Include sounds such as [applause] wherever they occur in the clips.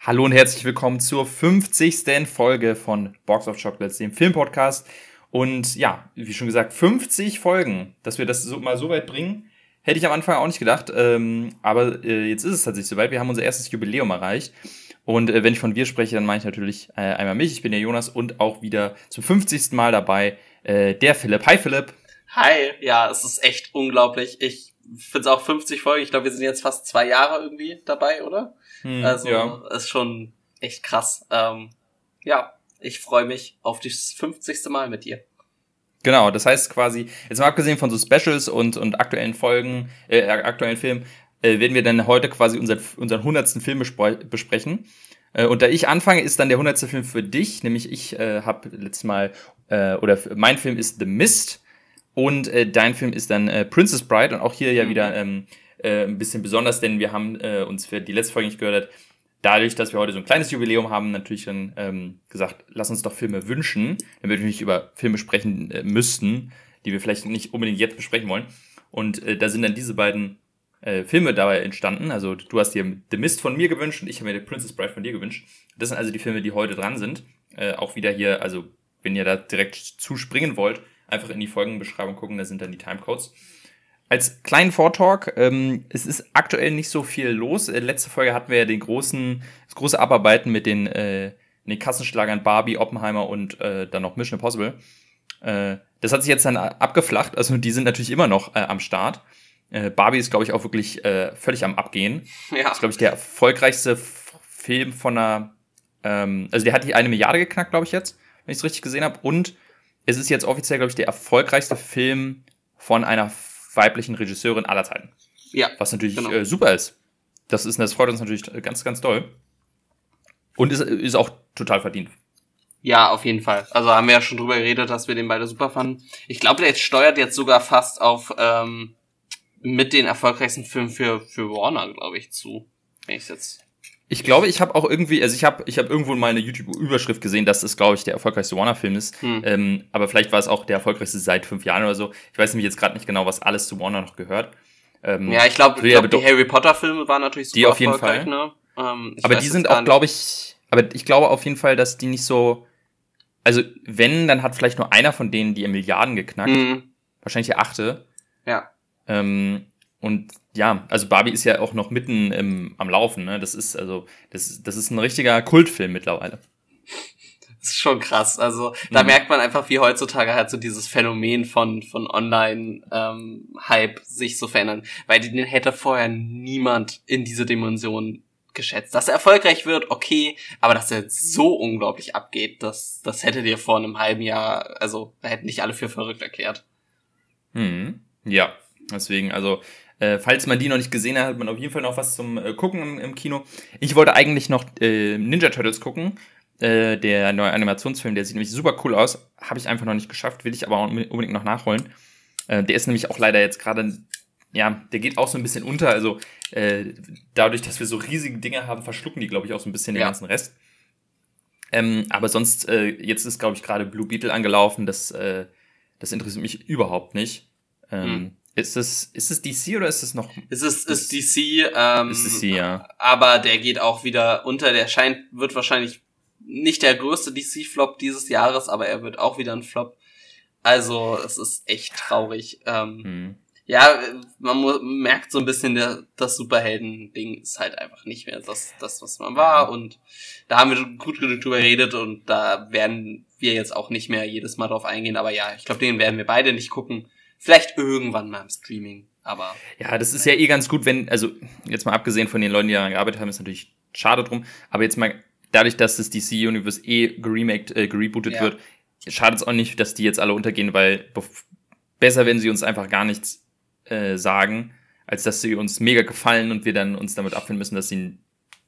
Hallo und herzlich willkommen zur 50. Folge von Box of Chocolates, dem Filmpodcast. Und ja, wie schon gesagt, 50 Folgen, dass wir das so, mal so weit bringen, hätte ich am Anfang auch nicht gedacht. Ähm, aber äh, jetzt ist es tatsächlich soweit. Wir haben unser erstes Jubiläum erreicht. Und äh, wenn ich von wir spreche, dann meine ich natürlich äh, einmal mich. Ich bin der Jonas und auch wieder zum 50. Mal dabei äh, der Philipp. Hi Philipp. Hi, ja, es ist echt unglaublich. Ich finde es auch 50 Folgen. Ich glaube, wir sind jetzt fast zwei Jahre irgendwie dabei, oder? Hm, also ja. ist schon echt krass. Ähm, ja, ich freue mich auf das 50. Mal mit dir. Genau, das heißt quasi, jetzt mal abgesehen von so Specials und, und aktuellen Folgen, äh, aktuellen Filmen, äh, werden wir dann heute quasi unseren, unseren 100. Film besprechen. Äh, und da ich anfange, ist dann der 100. Film für dich, nämlich ich äh, habe letztes Mal, äh, oder mein Film ist The Mist und äh, dein Film ist dann äh, Princess Bride und auch hier ja mhm. wieder ähm, äh, ein bisschen besonders, denn wir haben äh, uns für die letzte Folge nicht gehört, dadurch, dass wir heute so ein kleines Jubiläum haben, natürlich dann ähm, gesagt, lass uns doch Filme wünschen, damit wir nicht über Filme sprechen äh, müssten, die wir vielleicht nicht unbedingt jetzt besprechen wollen. Und äh, da sind dann diese beiden äh, Filme dabei entstanden. Also du hast dir The Mist von mir gewünscht und ich habe mir The Princess Bride von dir gewünscht. Das sind also die Filme, die heute dran sind. Äh, auch wieder hier, also wenn ihr da direkt zuspringen wollt, einfach in die Folgenbeschreibung gucken, da sind dann die Timecodes. Als kleinen Vortalk, ähm, es ist aktuell nicht so viel los. Äh, letzte Folge hatten wir ja den großen, das große Abarbeiten mit den, äh, den Kassenschlagern Barbie, Oppenheimer und äh, dann noch Mission Impossible. Äh, das hat sich jetzt dann abgeflacht, also die sind natürlich immer noch äh, am Start. Äh, Barbie ist, glaube ich, auch wirklich äh, völlig am Abgehen. Ja. Das ist, glaube ich, der erfolgreichste Film von einer, ähm, also der hat die eine Milliarde geknackt, glaube ich, jetzt, wenn ich es richtig gesehen habe. Und es ist jetzt offiziell, glaube ich, der erfolgreichste Film von einer weiblichen Regisseurin aller Zeiten. Ja. Was natürlich genau. äh, super ist. Das ist, das freut uns natürlich ganz, ganz doll. Und ist, ist auch total verdient. Ja, auf jeden Fall. Also haben wir ja schon drüber geredet, dass wir den beide super fanden. Ich glaube, der jetzt steuert jetzt sogar fast auf ähm, mit den erfolgreichsten Filmen für, für Warner, glaube ich, zu. Wenn ich jetzt ich glaube, ich habe auch irgendwie, also ich habe ich hab irgendwo mal eine YouTube-Überschrift gesehen, dass es, glaube ich, der erfolgreichste Warner-Film ist. Hm. Ähm, aber vielleicht war es auch der erfolgreichste seit fünf Jahren oder so. Ich weiß nämlich jetzt gerade nicht genau, was alles zu Warner noch gehört. Ähm, ja, ich glaube, glaub, die Harry Potter-Filme waren natürlich super Die auf jeden Fall. Ne? Ähm, aber die sind auch, glaube ich, aber ich glaube auf jeden Fall, dass die nicht so, also wenn, dann hat vielleicht nur einer von denen die Milliarden geknackt. Hm. Wahrscheinlich der achte. Ja. Ähm, und ja, also Barbie ist ja auch noch mitten im, am Laufen, ne? Das ist also, das, das ist ein richtiger Kultfilm mittlerweile. Das ist schon krass. Also da mhm. merkt man einfach, wie heutzutage halt so dieses Phänomen von, von Online-Hype ähm, sich so verändern. Weil den hätte vorher niemand in diese Dimension geschätzt. Dass er erfolgreich wird, okay, aber dass er so unglaublich abgeht, das, das hätte dir vor einem halben Jahr, also da hätten nicht alle für verrückt erklärt. Mhm. Ja, deswegen, also äh, falls man die noch nicht gesehen hat, hat man auf jeden Fall noch was zum äh, Gucken im, im, Kino. Ich wollte eigentlich noch äh, Ninja Turtles gucken. Äh, der neue Animationsfilm, der sieht nämlich super cool aus. Habe ich einfach noch nicht geschafft, will ich aber unbedingt noch nachholen. Äh, der ist nämlich auch leider jetzt gerade, ja, der geht auch so ein bisschen unter. Also äh, dadurch, dass wir so riesige Dinge haben, verschlucken die, glaube ich, auch so ein bisschen ja. den ganzen Rest. Ähm, aber sonst, äh, jetzt ist, glaube ich, gerade Blue Beetle angelaufen. Das, äh, das interessiert mich überhaupt nicht. Ähm, hm. Ist es, ist es DC oder ist es noch? Es ist, ist DC, ähm, ist DC, ja. aber der geht auch wieder unter. Der scheint, wird wahrscheinlich nicht der größte DC-Flop dieses Jahres, aber er wird auch wieder ein Flop. Also, es ist echt traurig. Ähm, hm. Ja, man merkt so ein bisschen, der, das Superhelden-Ding ist halt einfach nicht mehr das, das, was man war. Und da haben wir gut genug drüber geredet und da werden wir jetzt auch nicht mehr jedes Mal drauf eingehen. Aber ja, ich glaube, den werden wir beide nicht gucken. Vielleicht irgendwann mal im Streaming, aber. Ja, das ist ja eh ganz gut, wenn, also jetzt mal abgesehen von den Leuten, die daran gearbeitet haben, ist natürlich schade drum, aber jetzt mal dadurch, dass das DC Universe eh geremaked, äh, gerebootet ja. wird, schadet es auch nicht, dass die jetzt alle untergehen, weil besser, wenn sie uns einfach gar nichts äh, sagen, als dass sie uns mega gefallen und wir dann uns damit abfinden müssen, dass sie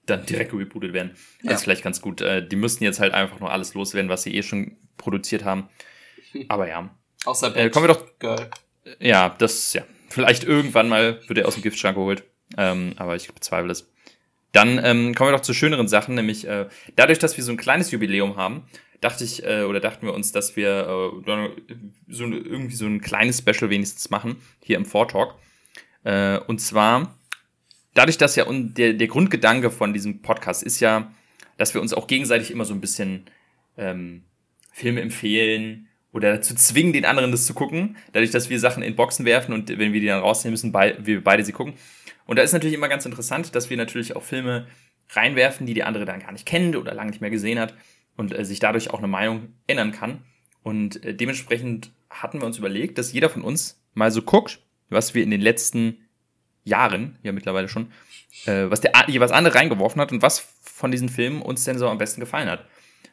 dann direkt rebootet werden. Ja. Das ist vielleicht ganz gut. Äh, die müssten jetzt halt einfach nur alles loswerden, was sie eh schon produziert haben. [laughs] Aber ja. Außer Bad äh, kommen wir doch. Girl. Ja, das, ja. Vielleicht irgendwann mal wird er aus dem Giftschrank geholt. Ähm, aber ich bezweifle es. Dann ähm, kommen wir doch zu schöneren Sachen, nämlich äh, dadurch, dass wir so ein kleines Jubiläum haben, dachte ich, äh, oder dachten wir uns, dass wir äh, so irgendwie so ein kleines Special wenigstens machen, hier im Vortalk. Äh, und zwar, dadurch, dass ja und der, der Grundgedanke von diesem Podcast ist ja, dass wir uns auch gegenseitig immer so ein bisschen ähm, Filme empfehlen oder dazu zwingen, den anderen das zu gucken, dadurch, dass wir Sachen in Boxen werfen und wenn wir die dann rausnehmen müssen, bei, wir beide sie gucken. Und da ist natürlich immer ganz interessant, dass wir natürlich auch Filme reinwerfen, die die andere dann gar nicht kennt oder lange nicht mehr gesehen hat und äh, sich dadurch auch eine Meinung ändern kann. Und äh, dementsprechend hatten wir uns überlegt, dass jeder von uns mal so guckt, was wir in den letzten Jahren, ja mittlerweile schon, äh, was der jeweils andere reingeworfen hat und was von diesen Filmen uns denn so am besten gefallen hat.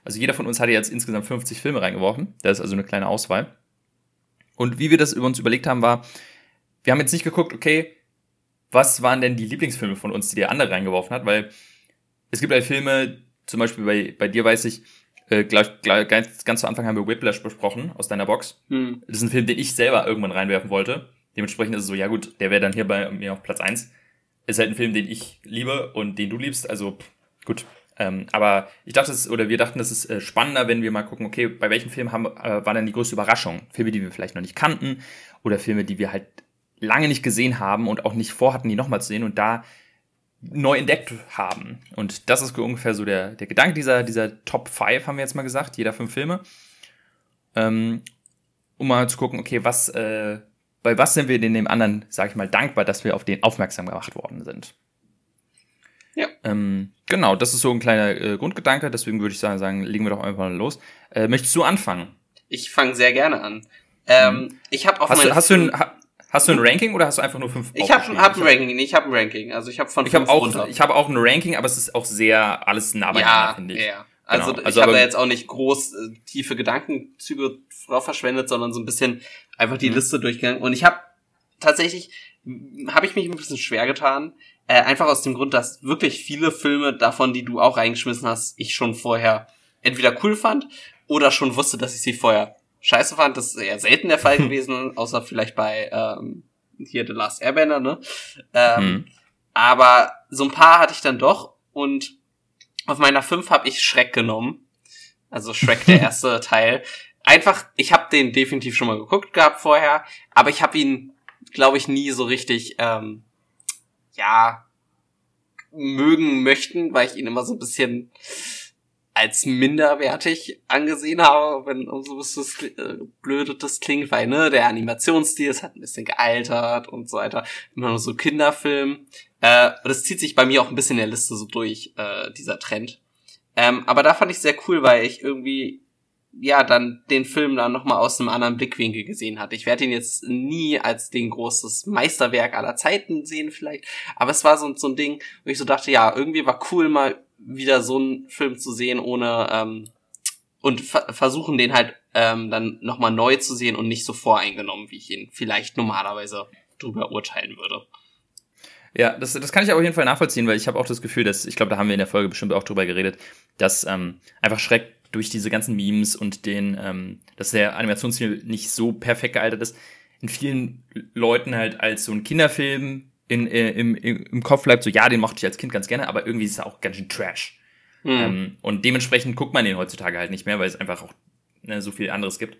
Also jeder von uns hatte jetzt insgesamt 50 Filme reingeworfen. Das ist also eine kleine Auswahl. Und wie wir das über uns überlegt haben, war, wir haben jetzt nicht geguckt, okay, was waren denn die Lieblingsfilme von uns, die der andere reingeworfen hat, weil es gibt halt Filme, zum Beispiel bei, bei dir weiß ich, äh, gleich, gleich, ganz, ganz zu Anfang haben wir Whiplash besprochen aus deiner Box. Hm. Das ist ein Film, den ich selber irgendwann reinwerfen wollte. Dementsprechend ist es so, ja gut, der wäre dann hier bei mir auf Platz eins. Ist halt ein Film, den ich liebe und den du liebst, also gut. Ähm, aber ich dachte, es, oder wir dachten, es ist äh, spannender, wenn wir mal gucken, okay, bei welchen Filmen haben, äh, war dann die größte Überraschung? Filme, die wir vielleicht noch nicht kannten oder Filme, die wir halt lange nicht gesehen haben und auch nicht vorhatten, die nochmal zu sehen und da neu entdeckt haben. Und das ist ungefähr so der, der Gedanke dieser, dieser Top 5, haben wir jetzt mal gesagt, jeder fünf Filme. Ähm, um mal zu gucken, okay, was, äh, bei was sind wir denn dem anderen, sag ich mal, dankbar, dass wir auf den aufmerksam gemacht worden sind. Ja. Ähm, genau, das ist so ein kleiner äh, Grundgedanke, deswegen würde ich sagen, sagen, legen wir doch einfach mal los. Äh, möchtest du anfangen? Ich fange sehr gerne an. Ähm, mhm. Ich habe auf hast, du, hast, du ein, Hast du ein Ranking oder hast du einfach nur fünf? Ich habe hab ein Ranking, ich habe ein Ranking. Also ich habe von ich habe auch runter. ich habe auch ein Ranking, aber es ist auch sehr alles nah beieinander, ja, finde ich. Ja. Also, genau. also ich habe da jetzt auch nicht groß äh, tiefe Gedankenzüge drauf verschwendet, sondern so ein bisschen einfach die mhm. Liste durchgegangen. Und ich habe tatsächlich habe ich mich ein bisschen schwer getan, äh, einfach aus dem Grund, dass wirklich viele Filme davon, die du auch reingeschmissen hast, ich schon vorher entweder cool fand oder schon wusste, dass ich sie vorher scheiße fand. Das ist eher selten der Fall [laughs] gewesen, außer vielleicht bei ähm, hier The Last Airbender, ne? Ähm, hm. Aber so ein paar hatte ich dann doch und auf meiner 5 habe ich Schreck genommen. Also Shrek, der [laughs] erste Teil. Einfach, ich habe den definitiv schon mal geguckt gehabt vorher, aber ich habe ihn, glaube ich, nie so richtig, ähm, ja, mögen möchten, weil ich ihn immer so ein bisschen als minderwertig angesehen habe, wenn so was äh, blöde das klingt, weil ne, der Animationsstil ist halt ein bisschen gealtert und so weiter. Immer nur so Kinderfilm. Äh, und das zieht sich bei mir auch ein bisschen in der Liste so durch, äh, dieser Trend. Ähm, aber da fand ich sehr cool, weil ich irgendwie ja dann den Film dann nochmal aus einem anderen Blickwinkel gesehen hatte. Ich werde ihn jetzt nie als den großes Meisterwerk aller Zeiten sehen vielleicht, aber es war so, so ein Ding, wo ich so dachte, ja, irgendwie war cool mal wieder so einen Film zu sehen, ohne ähm, und ver versuchen den halt ähm, dann nochmal neu zu sehen und nicht so voreingenommen, wie ich ihn vielleicht normalerweise drüber urteilen würde. Ja, das, das kann ich auf jeden Fall nachvollziehen, weil ich habe auch das Gefühl, dass, ich glaube, da haben wir in der Folge bestimmt auch drüber geredet, dass ähm, einfach Schreck durch diese ganzen Memes und den, ähm, dass der Animationsstil nicht so perfekt gealtert ist, in vielen Leuten halt als so ein Kinderfilm in, äh, im, im Kopf bleibt, so ja, den mochte ich als Kind ganz gerne, aber irgendwie ist er auch ganz schön Trash. Mhm. Ähm, und dementsprechend guckt man den heutzutage halt nicht mehr, weil es einfach auch ne, so viel anderes gibt.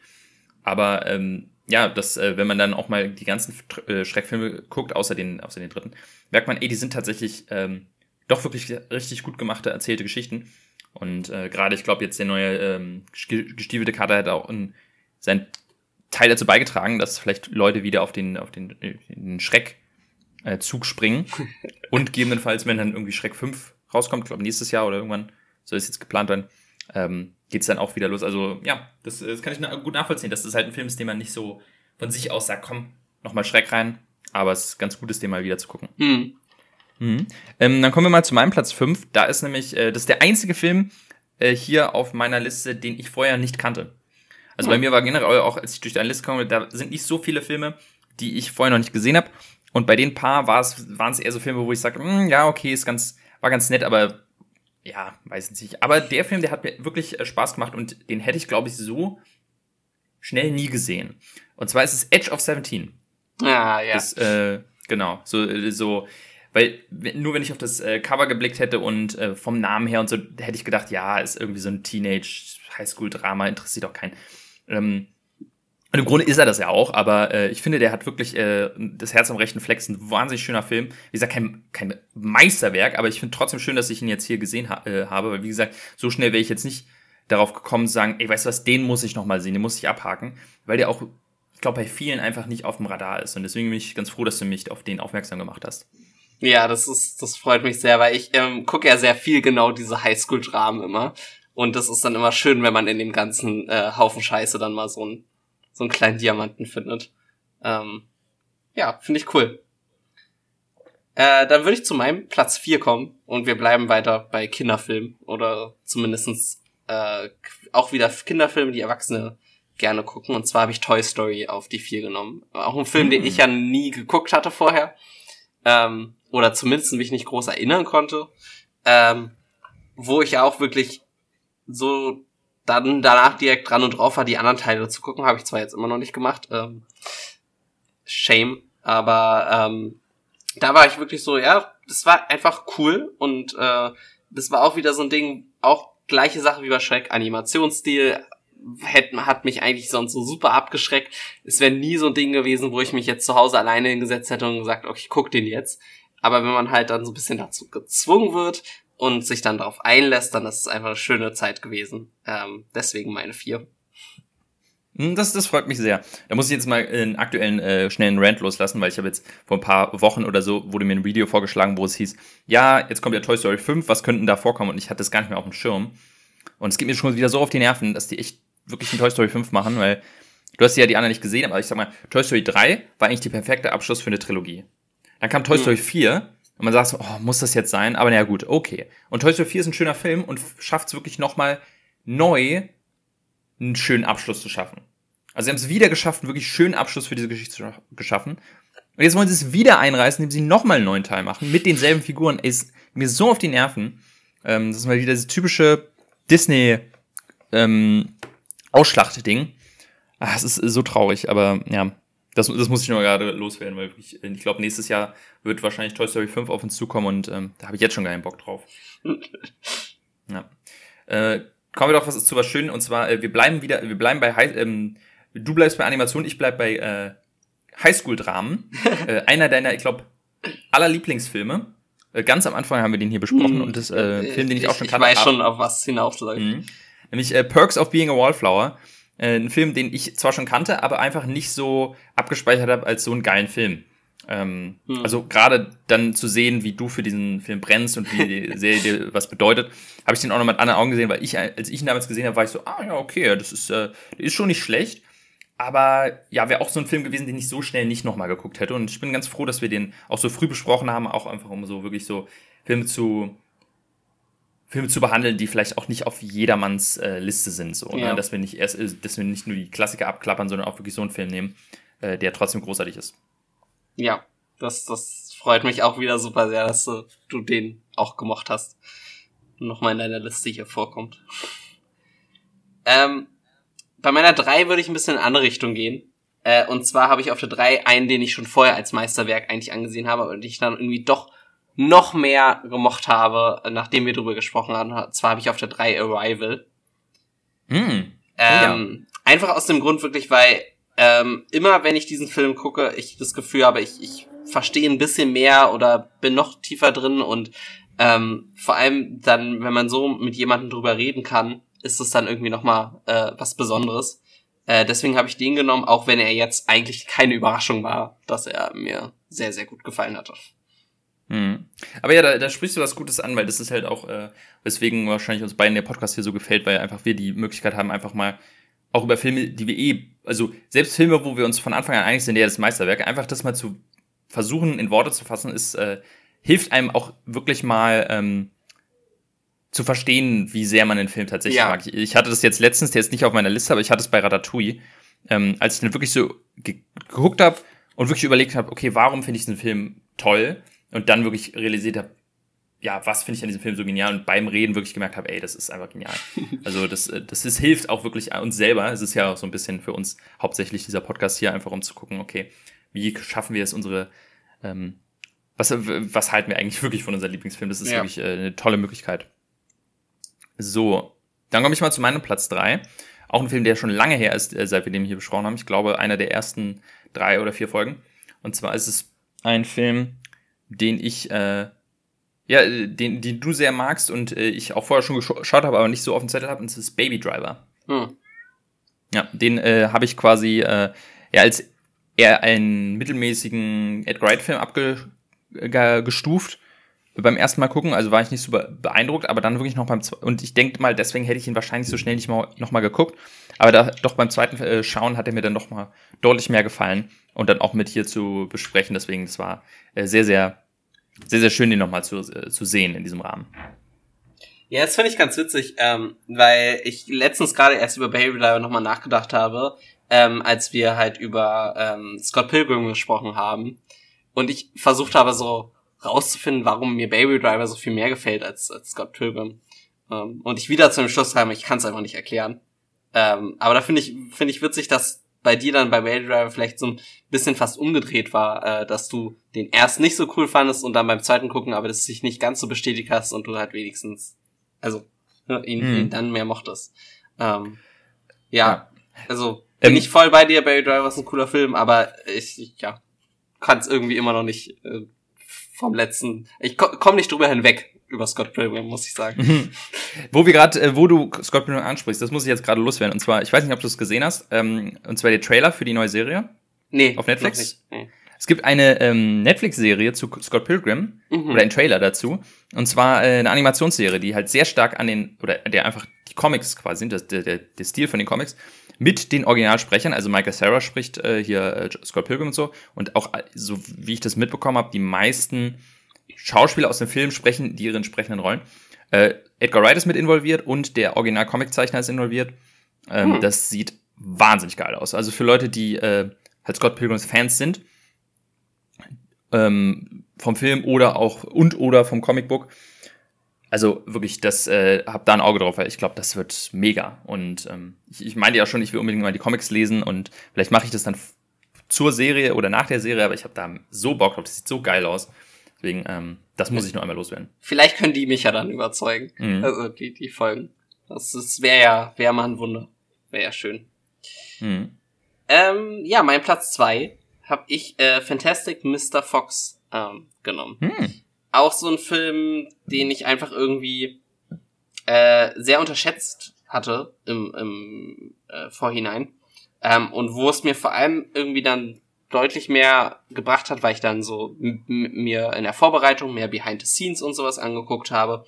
Aber ähm, ja, das, äh, wenn man dann auch mal die ganzen äh, Schreckfilme guckt, außer den, außer den dritten, merkt man, ey, die sind tatsächlich ähm, doch wirklich richtig gut gemachte, erzählte Geschichten. Und äh, gerade, ich glaube, jetzt der neue ähm, gestiefelte Kater hat auch in, seinen Teil dazu beigetragen, dass vielleicht Leute wieder auf den, auf den, äh, den Schreck äh, springen. [laughs] und gegebenenfalls, wenn dann irgendwie Schreck 5 rauskommt, ich glaube nächstes Jahr oder irgendwann soll es jetzt geplant werden, ähm, geht es dann auch wieder los. Also ja, das, das kann ich gut nachvollziehen, dass das halt ein Film ist, den man nicht so von sich aus sagt, komm, nochmal Schreck rein. Aber es ist ganz gut, ist den mal wieder zu gucken. Mhm. Mhm. Ähm, dann kommen wir mal zu meinem Platz 5. Da ist nämlich, äh, das ist der einzige Film äh, hier auf meiner Liste, den ich vorher nicht kannte. Also mhm. bei mir war generell auch, als ich durch deine Liste komme, da sind nicht so viele Filme, die ich vorher noch nicht gesehen habe. Und bei den paar war es, waren es eher so Filme, wo ich sage, hm, ja, okay, ist ganz, war ganz nett, aber ja, weiß nicht. Aber der Film, der hat mir wirklich äh, Spaß gemacht und den hätte ich, glaube ich, so schnell nie gesehen. Und zwar ist es Edge of 17. Ah, ja. Das, äh, genau, so, äh, so, weil nur wenn ich auf das äh, Cover geblickt hätte und äh, vom Namen her und so, hätte ich gedacht, ja, ist irgendwie so ein Teenage Highschool-Drama, interessiert auch keinen. Ähm, Und im Grunde ist er das ja auch, aber äh, ich finde, der hat wirklich äh, das Herz am rechten Flex, ein wahnsinnig schöner Film. Wie gesagt, kein, kein Meisterwerk, aber ich finde trotzdem schön, dass ich ihn jetzt hier gesehen ha äh, habe, weil wie gesagt, so schnell wäre ich jetzt nicht darauf gekommen zu sagen, ey, weißt du was, den muss ich noch mal sehen, den muss ich abhaken, weil der auch, ich glaube, bei vielen einfach nicht auf dem Radar ist. Und deswegen bin ich ganz froh, dass du mich auf den aufmerksam gemacht hast. Ja, das ist, das freut mich sehr, weil ich ähm, gucke ja sehr viel genau diese Highschool-Dramen immer. Und das ist dann immer schön, wenn man in dem ganzen äh, Haufen Scheiße dann mal so, ein, so einen kleinen Diamanten findet. Ähm, ja, finde ich cool. Äh, dann würde ich zu meinem Platz 4 kommen und wir bleiben weiter bei Kinderfilmen oder zumindestens äh, auch wieder Kinderfilme, die Erwachsene gerne gucken. Und zwar habe ich Toy Story auf die 4 genommen. Auch ein Film, den ich ja nie geguckt hatte vorher. Ähm, oder zumindest mich nicht groß erinnern konnte. Ähm, wo ich ja auch wirklich so dann danach direkt dran und drauf war, die anderen Teile zu gucken, habe ich zwar jetzt immer noch nicht gemacht. Ähm, shame, aber ähm, da war ich wirklich so, ja, das war einfach cool und äh, das war auch wieder so ein Ding, auch gleiche Sache wie bei Shrek, Animationsstil hat, hat mich eigentlich sonst so super abgeschreckt. Es wäre nie so ein Ding gewesen, wo ich mich jetzt zu Hause alleine hingesetzt hätte und gesagt, okay, ich guck den jetzt. Aber wenn man halt dann so ein bisschen dazu gezwungen wird und sich dann darauf einlässt, dann ist es einfach eine schöne Zeit gewesen. Ähm, deswegen meine vier. Hm, das, das freut mich sehr. Da muss ich jetzt mal einen aktuellen äh, schnellen Rant loslassen, weil ich habe jetzt vor ein paar Wochen oder so wurde mir ein Video vorgeschlagen, wo es hieß, ja, jetzt kommt ja Toy Story 5, was könnten da vorkommen? Und ich hatte das gar nicht mehr auf dem Schirm. Und es geht mir schon wieder so auf die Nerven, dass die echt wirklich ein Toy Story 5 machen, weil du hast ja die anderen nicht gesehen, aber ich sag mal, Toy Story 3 war eigentlich die perfekte Abschluss für eine Trilogie. Dann kam Toy Story mhm. 4 und man sagt so, oh, muss das jetzt sein? Aber naja, gut, okay. Und Toy Story 4 ist ein schöner Film und schafft es wirklich nochmal neu einen schönen Abschluss zu schaffen. Also sie haben es wieder geschafft, einen wirklich schönen Abschluss für diese Geschichte zu geschaffen. Und jetzt wollen sie es wieder einreißen, indem sie nochmal einen neuen Teil machen, mit denselben Figuren. Ist mir so auf die Nerven. Ähm, das ist mal wieder das typische Disney ähm, Ausschlacht-Ding. Ah, es ist so traurig, aber ja, das, das muss ich nur gerade loswerden, weil ich, ich glaube, nächstes Jahr wird wahrscheinlich Toy Story 5 auf uns zukommen und ähm, da habe ich jetzt schon keinen Bock drauf. [laughs] ja. Äh, kommen wir doch was, zu was Schönes und zwar, äh, wir bleiben wieder, wir bleiben bei, ähm, du bleibst bei Animation, ich bleib bei äh, Highschool-Dramen. [laughs] äh, einer deiner, ich glaube, aller Lieblingsfilme. Äh, ganz am Anfang haben wir den hier besprochen mm, und das äh, Film, den ich, ich auch schon kannte. Ich weiß schon, auf was hinausläuft. Mhm. Nämlich äh, Perks of Being a Wallflower. Äh, ein Film, den ich zwar schon kannte, aber einfach nicht so abgespeichert habe als so einen geilen Film. Ähm, hm. Also gerade dann zu sehen, wie du für diesen Film brennst und wie die [laughs] Serie dir was bedeutet, habe ich den auch noch mit anderen Augen gesehen, weil ich, als ich ihn damals gesehen habe, war ich so, ah ja, okay, das ist, äh, ist schon nicht schlecht. Aber ja, wäre auch so ein Film gewesen, den ich so schnell nicht nochmal geguckt hätte. Und ich bin ganz froh, dass wir den auch so früh besprochen haben, auch einfach um so wirklich so Filme zu Filme zu behandeln, die vielleicht auch nicht auf jedermanns äh, Liste sind, so, ne? ja. ne? dass wir nicht erst, äh, dass wir nicht nur die Klassiker abklappern, sondern auch wirklich so einen Film nehmen, äh, der trotzdem großartig ist. Ja, das, das freut mich auch wieder super sehr, dass du, du den auch gemocht hast. Nochmal in deiner Liste hier vorkommt. Ähm, bei meiner drei würde ich ein bisschen in eine andere Richtung gehen. Äh, und zwar habe ich auf der drei einen, den ich schon vorher als Meisterwerk eigentlich angesehen habe, aber den ich dann irgendwie doch noch mehr gemocht habe, nachdem wir drüber gesprochen haben. Zwar habe ich auf der 3 Arrival. Mm. Ähm, ja. Einfach aus dem Grund wirklich, weil ähm, immer wenn ich diesen Film gucke, ich das Gefühl habe, ich, ich verstehe ein bisschen mehr oder bin noch tiefer drin und ähm, vor allem dann, wenn man so mit jemandem drüber reden kann, ist es dann irgendwie nochmal äh, was Besonderes. Äh, deswegen habe ich den genommen, auch wenn er jetzt eigentlich keine Überraschung war, dass er mir sehr, sehr gut gefallen hatte. Mhm. Aber ja, da, da sprichst du was Gutes an, weil das ist halt auch, äh, weswegen wahrscheinlich uns beiden der Podcast hier so gefällt, weil einfach wir die Möglichkeit haben, einfach mal auch über Filme, die wir eh, also selbst Filme, wo wir uns von Anfang an einig sind, ja, das Meisterwerk, einfach das mal zu versuchen, in Worte zu fassen, ist, äh, hilft einem auch wirklich mal ähm, zu verstehen, wie sehr man den Film tatsächlich ja. mag. Ich, ich hatte das jetzt letztens, der ist nicht auf meiner Liste, aber ich hatte es bei Ratatouille, ähm, als ich dann wirklich so ge geguckt habe und wirklich überlegt habe, okay, warum finde ich diesen Film toll? Und dann wirklich realisiert habe, ja, was finde ich an diesem Film so genial und beim Reden wirklich gemerkt habe, ey, das ist einfach genial. [laughs] Also das, äh, das ist, hilft auch wirklich uns selber. Es ist ja auch so ein bisschen für uns hauptsächlich dieser Podcast hier, einfach um zu gucken, okay, wie schaffen wir es, unsere, ähm, was, was halten wir eigentlich [laughs] wirklich von unserem Lieblingsfilm? Das ist ja. wirklich äh, eine tolle Möglichkeit. So, dann komme ich mal zu meinem Platz drei auch ein Film, der schon lange her ist, äh, seit wir den hier besprochen haben. Ich glaube, einer der ersten drei oder vier Folgen. Und zwar ist es ein Film, den ich, äh, ja, den, den du sehr magst und äh, ich auch vorher schon geschaut habe, aber nicht so auf dem Zettel habe, und es ist Baby Driver. Hm. Ja, den äh, habe ich quasi äh, ja als eher einen mittelmäßigen Edgar Wright-Film abgestuft beim ersten Mal gucken, also war ich nicht so beeindruckt, aber dann wirklich noch beim und ich denke mal, deswegen hätte ich ihn wahrscheinlich so schnell nicht mal noch mal geguckt, aber da, doch beim zweiten äh, Schauen hat er mir dann noch mal deutlich mehr gefallen und dann auch mit hier zu besprechen, deswegen das war äh, sehr sehr sehr sehr schön den noch mal zu, äh, zu sehen in diesem Rahmen. Ja, das finde ich ganz witzig, ähm, weil ich letztens gerade erst über Baby Driver nochmal nachgedacht habe, ähm, als wir halt über ähm, Scott Pilgrim gesprochen haben und ich versucht habe so rauszufinden, warum mir Baby Driver so viel mehr gefällt als, als Scott Pilgrim. Ähm, und ich wieder zu dem Schluss kam, ich kann es einfach nicht erklären. Ähm, aber da finde ich, finde ich witzig, dass bei dir dann bei Baby Driver vielleicht so ein bisschen fast umgedreht war, äh, dass du den erst nicht so cool fandest und dann beim zweiten gucken, aber das sich nicht ganz so bestätigt hast und du halt wenigstens, also ne, ihn, hm. ihn dann mehr mochtest. Ähm, ja, also bin ähm, ich voll bei dir, Baby Driver ist ein cooler Film, aber ich, ich ja, kann es irgendwie immer noch nicht äh, vom letzten. Ich komme nicht drüber hinweg über Scott Pilgrim, muss ich sagen. Mhm. wo wir gerade, äh, wo du Scott Pilgrim ansprichst, das muss ich jetzt gerade loswerden. Und zwar, ich weiß nicht, ob du es gesehen hast, ähm, und zwar der Trailer für die neue Serie. Nee. Auf Netflix. Nee. Es gibt eine ähm, Netflix-Serie zu Scott Pilgrim mhm. oder ein Trailer dazu. Und zwar äh, eine Animationsserie, die halt sehr stark an den, oder der einfach die Comics quasi sind, das, der, der, der Stil von den Comics, mit den Originalsprechern. Also Michael Sarah spricht äh, hier äh, Scott Pilgrim und so. Und auch, äh, so wie ich das mitbekommen habe, die meisten Schauspieler aus dem Film sprechen die ihre entsprechenden Rollen. Äh, Edgar Wright ist mit involviert und der Original-Comic-Zeichner ist involviert. Ähm, hm. Das sieht wahnsinnig geil aus. Also für Leute, die äh, halt Scott Pilgrims Fans sind, ähm, vom Film oder auch und oder vom Comicbook, also wirklich, das äh, hab da ein Auge drauf, weil ich glaube, das wird mega. Und ähm, ich, ich meinte ja schon, ich will unbedingt mal die Comics lesen und vielleicht mache ich das dann zur Serie oder nach der Serie, aber ich habe da so Bock drauf, das sieht so geil aus. Deswegen, ähm, das muss ich noch einmal loswerden. Vielleicht können die mich ja dann überzeugen. Mhm. Also die, die Folgen. Das, das wäre ja, wäre mal ein Wunder. Wäre ja schön. Mhm. Ähm, ja, mein Platz zwei habe ich äh, Fantastic Mr. Fox ähm, genommen. Mhm auch so ein Film, den ich einfach irgendwie äh, sehr unterschätzt hatte im, im äh, Vorhinein. Ähm, und wo es mir vor allem irgendwie dann deutlich mehr gebracht hat, weil ich dann so mir in der Vorbereitung mehr Behind the Scenes und sowas angeguckt habe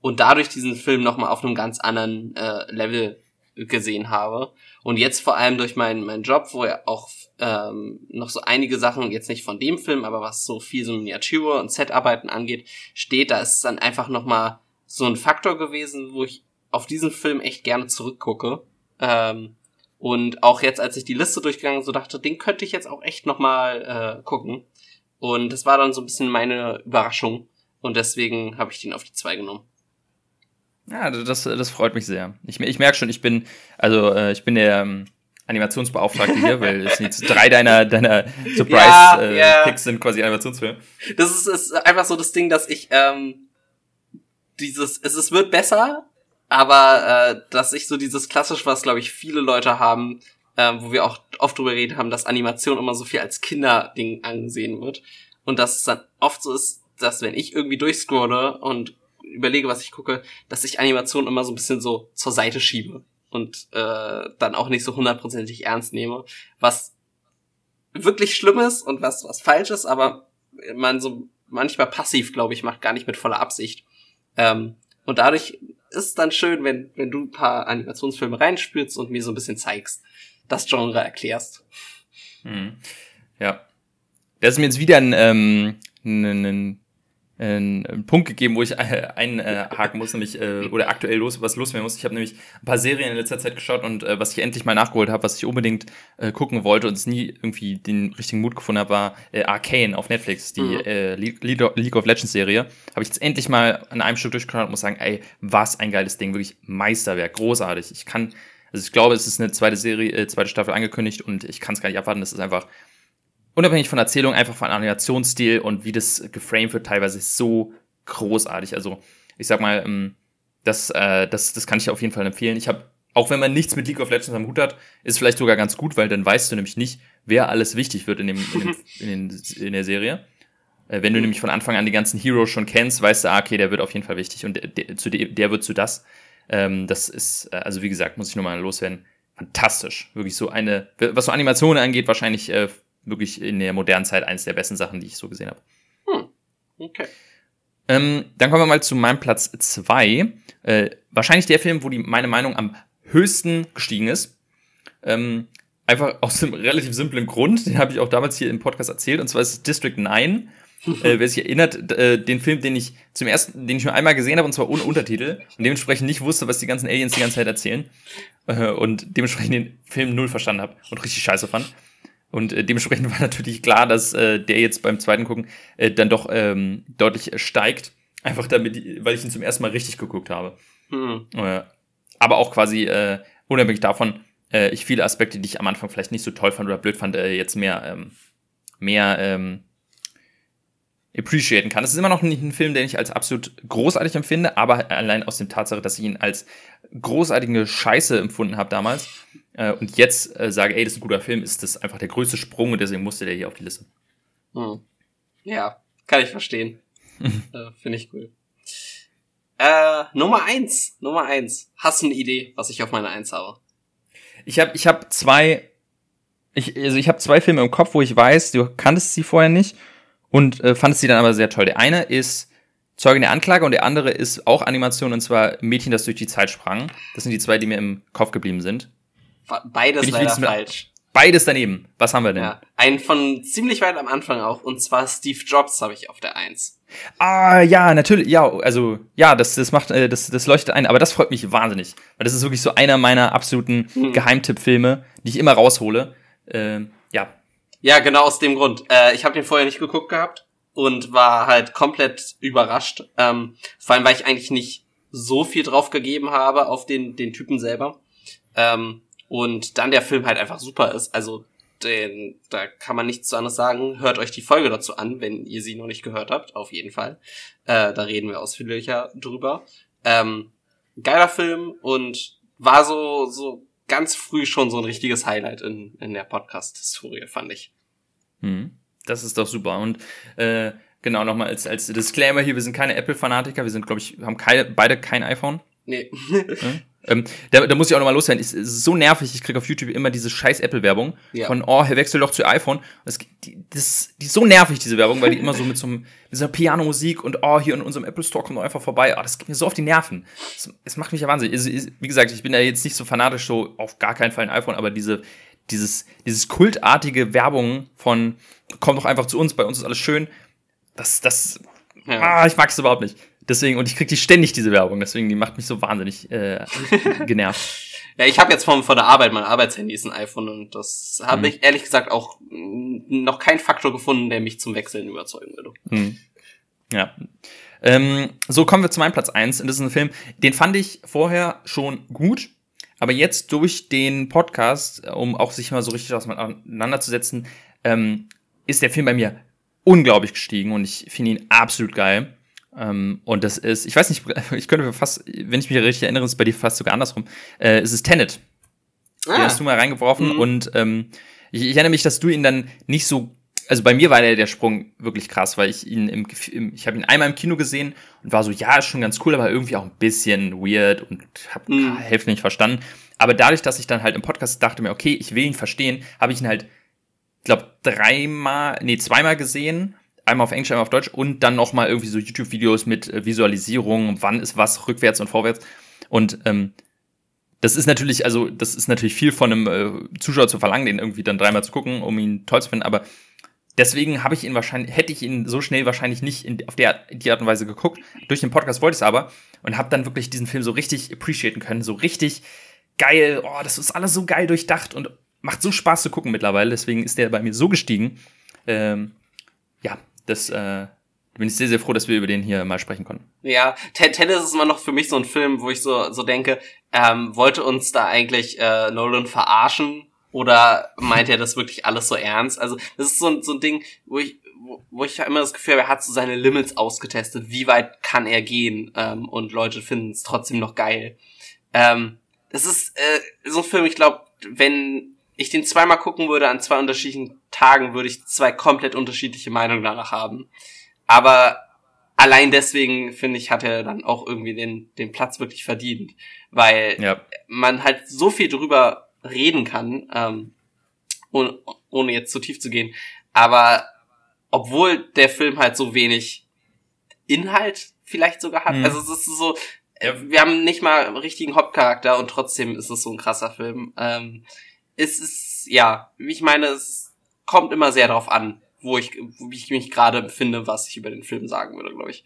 und dadurch diesen Film nochmal auf einem ganz anderen äh, Level gesehen habe. Und jetzt vor allem durch meinen, meinen Job, wo er auch ähm, noch so einige Sachen, jetzt nicht von dem Film, aber was so viel so Miniatur und Set-Arbeiten angeht, steht, da ist dann einfach nochmal so ein Faktor gewesen, wo ich auf diesen Film echt gerne zurückgucke. Ähm, und auch jetzt, als ich die Liste durchgegangen so dachte, den könnte ich jetzt auch echt nochmal äh, gucken. Und das war dann so ein bisschen meine Überraschung. Und deswegen habe ich den auf die zwei genommen. Ja, das, das freut mich sehr. Ich, ich merke schon, ich bin, also äh, ich bin der ähm, Animationsbeauftragte hier, weil es jetzt [laughs] drei deiner, deiner Surprise-Picks ja, äh, ja. sind quasi Animationsfilme. Das ist, ist einfach so das Ding, dass ich ähm, dieses, es, es wird besser, aber äh, dass ich so dieses klassisch, was glaube ich viele Leute haben, äh, wo wir auch oft drüber reden haben, dass Animation immer so viel als Kinderding angesehen wird. Und dass es dann oft so ist, dass wenn ich irgendwie durchscrolle und überlege, was ich gucke, dass ich Animation immer so ein bisschen so zur Seite schiebe und äh, dann auch nicht so hundertprozentig ernst nehme, was wirklich schlimm ist und was was falsch ist, aber man so manchmal passiv, glaube ich, macht gar nicht mit voller Absicht. Ähm, und dadurch ist dann schön, wenn wenn du ein paar Animationsfilme reinspürst und mir so ein bisschen zeigst, das Genre erklärst. Hm. Ja. Das ist mir jetzt wieder ein, ähm, ein, ein einen Punkt gegeben, wo ich äh, einhaken muss, nämlich äh, oder aktuell los was loswerden muss. Ich habe nämlich ein paar Serien in letzter Zeit geschaut und äh, was ich endlich mal nachgeholt habe, was ich unbedingt äh, gucken wollte und es nie irgendwie den richtigen Mut gefunden habe, war äh, Arcane auf Netflix, die mhm. äh, League of Legends Serie. Habe ich jetzt endlich mal an einem Stück durchgeschaut und muss sagen, ey, was ein geiles Ding, wirklich Meisterwerk, großartig. Ich kann, also ich glaube, es ist eine zweite Serie, äh, zweite Staffel angekündigt und ich kann es gar nicht abwarten. Das ist einfach unabhängig von Erzählung, einfach von Animationsstil und wie das geframed wird, teilweise ist so großartig. Also, ich sag mal, ähm, das, äh, das, das kann ich auf jeden Fall empfehlen. Ich habe auch wenn man nichts mit League of Legends am Hut hat, ist vielleicht sogar ganz gut, weil dann weißt du nämlich nicht, wer alles wichtig wird in, dem, in, dem, [laughs] in, den, in der Serie. Äh, wenn du nämlich von Anfang an die ganzen Heroes schon kennst, weißt du, ah, okay, der wird auf jeden Fall wichtig und der, der, zu der, der wird zu das. Ähm, das ist, äh, also wie gesagt, muss ich nur mal loswerden. Fantastisch. Wirklich so eine, was so Animationen angeht, wahrscheinlich äh, wirklich in der modernen Zeit eines der besten Sachen, die ich so gesehen habe. Hm. Okay. Ähm, dann kommen wir mal zu meinem Platz zwei. Äh, wahrscheinlich der Film, wo die meine Meinung am höchsten gestiegen ist. Ähm, einfach aus einem [laughs] relativ simplen Grund, den habe ich auch damals hier im Podcast erzählt, und zwar ist es District 9. [laughs] äh, wer sich erinnert, äh, den Film, den ich zum ersten, den ich nur einmal gesehen habe, und zwar ohne Untertitel, und dementsprechend nicht wusste, was die ganzen Aliens die ganze Zeit erzählen, äh, und dementsprechend den Film null verstanden habe und richtig scheiße fand. Und äh, dementsprechend [laughs] war natürlich klar, dass äh, der jetzt beim zweiten Gucken äh, dann doch ähm, deutlich steigt. Einfach damit, weil ich ihn zum ersten Mal richtig geguckt habe. Mhm. Äh, aber auch quasi äh, unabhängig davon, äh, ich viele Aspekte, die ich am Anfang vielleicht nicht so toll fand oder blöd fand, äh, jetzt mehr, ähm, mehr ähm, appreciaten kann. Es ist immer noch nicht ein Film, den ich als absolut großartig empfinde, aber allein aus dem Tatsache, dass ich ihn als großartige Scheiße empfunden habe damals äh, und jetzt äh, sage, ey, das ist ein guter Film, ist das einfach der größte Sprung und deswegen musste der hier auf die Liste. Hm. Ja, kann ich verstehen. [laughs] äh, Finde ich cool. Äh, Nummer eins, Nummer eins. Hast du eine Idee, was ich auf meiner eins habe? Ich habe ich hab zwei, ich, also ich habe zwei Filme im Kopf, wo ich weiß, du kanntest sie vorher nicht und äh, fandest sie dann aber sehr toll. Der eine ist Zeugen der Anklage und der andere ist auch Animation und zwar Mädchen, das durch die Zeit sprang. Das sind die zwei, die mir im Kopf geblieben sind. Beides leider falsch. Beides daneben. Was haben wir denn? Ja, einen von ziemlich weit am Anfang auch und zwar Steve Jobs habe ich auf der Eins. Ah, ja, natürlich, ja, also, ja, das, das macht, äh, das, das leuchtet ein, aber das freut mich wahnsinnig. Weil das ist wirklich so einer meiner absoluten hm. Geheimtippfilme, die ich immer raushole. Äh, ja, ja, genau aus dem Grund. Äh, ich habe den vorher nicht geguckt gehabt und war halt komplett überrascht. Ähm, vor allem, weil ich eigentlich nicht so viel drauf gegeben habe auf den, den Typen selber. Ähm, und dann der Film halt einfach super ist. Also den, da kann man nichts zu anderes sagen. Hört euch die Folge dazu an, wenn ihr sie noch nicht gehört habt, auf jeden Fall. Äh, da reden wir ausführlicher drüber. Ähm, geiler Film und war so, so ganz früh schon so ein richtiges Highlight in, in der Podcast-Historie, fand ich. Hm, das ist doch super. Und äh, genau, nochmal als, als Disclaimer hier, wir sind keine Apple-Fanatiker, wir sind, glaube ich, haben keine, beide kein iPhone. Nee. [laughs] ähm, da, da muss ich auch nochmal loswerden. Es ist so nervig, ich kriege auf YouTube immer diese scheiß Apple-Werbung ja. von, oh, wechsel doch zu iPhone. Das, die, das, die ist so nervig, diese Werbung, weil die immer so mit so einem, [laughs] dieser Piano-Musik und, oh, hier in unserem Apple Store kommt doch einfach vorbei. Oh, das geht mir so auf die Nerven. Das, das macht mich ja wahnsinnig. Also, wie gesagt, ich bin ja jetzt nicht so fanatisch, so auf gar keinen Fall ein iPhone, aber diese, dieses, dieses kultartige Werbung von, komm doch einfach zu uns, bei uns ist alles schön. Das, das, ja. ah, ich mag es überhaupt nicht. Deswegen, und ich kriege die ständig, diese Werbung, deswegen, die macht mich so wahnsinnig äh, [laughs] genervt. ja, ich habe jetzt von, von der Arbeit, mein Arbeitshandy ist ein iPhone und das habe mhm. ich ehrlich gesagt auch noch kein Faktor gefunden, der mich zum Wechseln überzeugen würde. Mhm. Ja. Ähm, so kommen wir zu meinem Platz eins. Und das ist ein Film, den fand ich vorher schon gut, aber jetzt durch den Podcast, um auch sich mal so richtig auseinanderzusetzen, ähm, ist der Film bei mir unglaublich gestiegen und ich finde ihn absolut geil. Ähm, und das ist, ich weiß nicht, [laughs] ich könnte fast, wenn ich mich richtig erinnere, ist es bei dir fast sogar andersrum. Äh, es ist Tenet. Ah. Den hast du mal reingeworfen mhm. und ähm, ich, ich erinnere mich, dass du ihn dann nicht so also bei mir war der, der Sprung wirklich krass, weil ich ihn im, im ich habe ihn einmal im Kino gesehen und war so, ja, ist schon ganz cool, aber irgendwie auch ein bisschen weird und habe mhm. Hälfte nicht verstanden. Aber dadurch, dass ich dann halt im Podcast dachte mir, okay, ich will ihn verstehen, habe ich ihn halt, glaube dreimal, nee, zweimal gesehen einmal auf Englisch, einmal auf Deutsch und dann nochmal irgendwie so YouTube-Videos mit äh, Visualisierung, wann ist was rückwärts und vorwärts. Und ähm, das ist natürlich, also das ist natürlich viel von einem äh, Zuschauer zu verlangen, den irgendwie dann dreimal zu gucken, um ihn toll zu finden, aber deswegen habe ich ihn wahrscheinlich, hätte ich ihn so schnell wahrscheinlich nicht in, auf der die Art und Weise geguckt. Durch den Podcast wollte ich es aber und habe dann wirklich diesen Film so richtig appreciaten können, so richtig geil, oh, das ist alles so geil durchdacht und macht so Spaß zu gucken mittlerweile, deswegen ist der bei mir so gestiegen. Ähm, das äh, bin ich sehr, sehr froh, dass wir über den hier mal sprechen konnten. Ja, Tennis ist immer noch für mich so ein Film, wo ich so, so denke, ähm, wollte uns da eigentlich äh, Nolan verarschen oder meint er das wirklich alles so ernst? Also, das ist so, so ein Ding, wo ich, wo, wo ich immer das Gefühl habe, er hat so seine Limits ausgetestet. Wie weit kann er gehen? Ähm, und Leute finden es trotzdem noch geil. Ähm, das ist äh, so ein Film, ich glaube, wenn ich den zweimal gucken würde an zwei unterschiedlichen Tagen, würde ich zwei komplett unterschiedliche Meinungen danach haben. Aber allein deswegen, finde ich, hat er dann auch irgendwie den, den Platz wirklich verdient. Weil ja. man halt so viel drüber reden kann, ähm, ohne, ohne jetzt zu tief zu gehen. Aber obwohl der Film halt so wenig Inhalt vielleicht sogar hat, mhm. also es ist so, wir haben nicht mal einen richtigen Hauptcharakter und trotzdem ist es so ein krasser Film. Ähm, es ist, ja, wie ich meine, es kommt immer sehr darauf an, wo ich, wie ich mich gerade befinde, was ich über den Film sagen würde, glaube ich.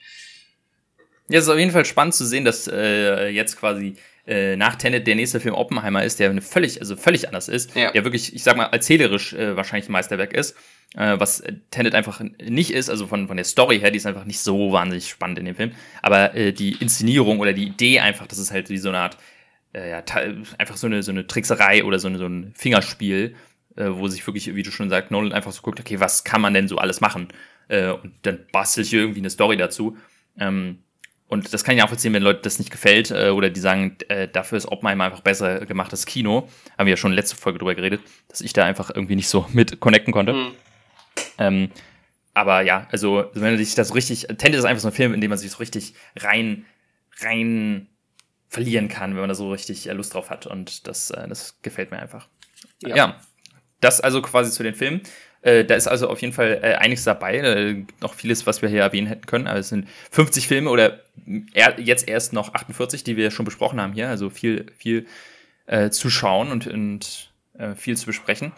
Ja, es ist auf jeden Fall spannend zu sehen, dass äh, jetzt quasi äh, nach Tenet der nächste Film Oppenheimer ist, der eine völlig, also völlig anders ist, ja. der wirklich, ich sag mal, erzählerisch äh, wahrscheinlich ein Meisterwerk ist, äh, was Tenet einfach nicht ist, also von, von der Story her, die ist einfach nicht so wahnsinnig spannend in dem Film, aber äh, die Inszenierung oder die Idee einfach, das ist halt wie so eine Art, äh, ja, einfach so eine, so eine Trickserei oder so, eine, so ein Fingerspiel, äh, wo sich wirklich, wie du schon sagst, Nolan einfach so guckt, okay, was kann man denn so alles machen? Äh, und dann bastelt hier irgendwie eine Story dazu. Ähm, und das kann ich auch erzählen, wenn Leute das nicht gefällt äh, oder die sagen, äh, dafür ist Oppenheimer einfach besser gemacht als Kino. Haben wir ja schon letzte Folge drüber geredet, dass ich da einfach irgendwie nicht so [laughs] mit connecten konnte. Mhm. Ähm, aber ja, also wenn man sich das so richtig, Tenet ist einfach so ein Film, in dem man sich so richtig rein, rein verlieren kann, wenn man da so richtig äh, Lust drauf hat. Und das, äh, das gefällt mir einfach. Ja. ja. Das also quasi zu den Filmen. Äh, da ist also auf jeden Fall äh, einiges dabei. Äh, noch vieles, was wir hier erwähnen hätten können. Aber es sind 50 Filme oder er, jetzt erst noch 48, die wir schon besprochen haben hier. Also viel, viel äh, zu schauen und, und viel zu besprechen.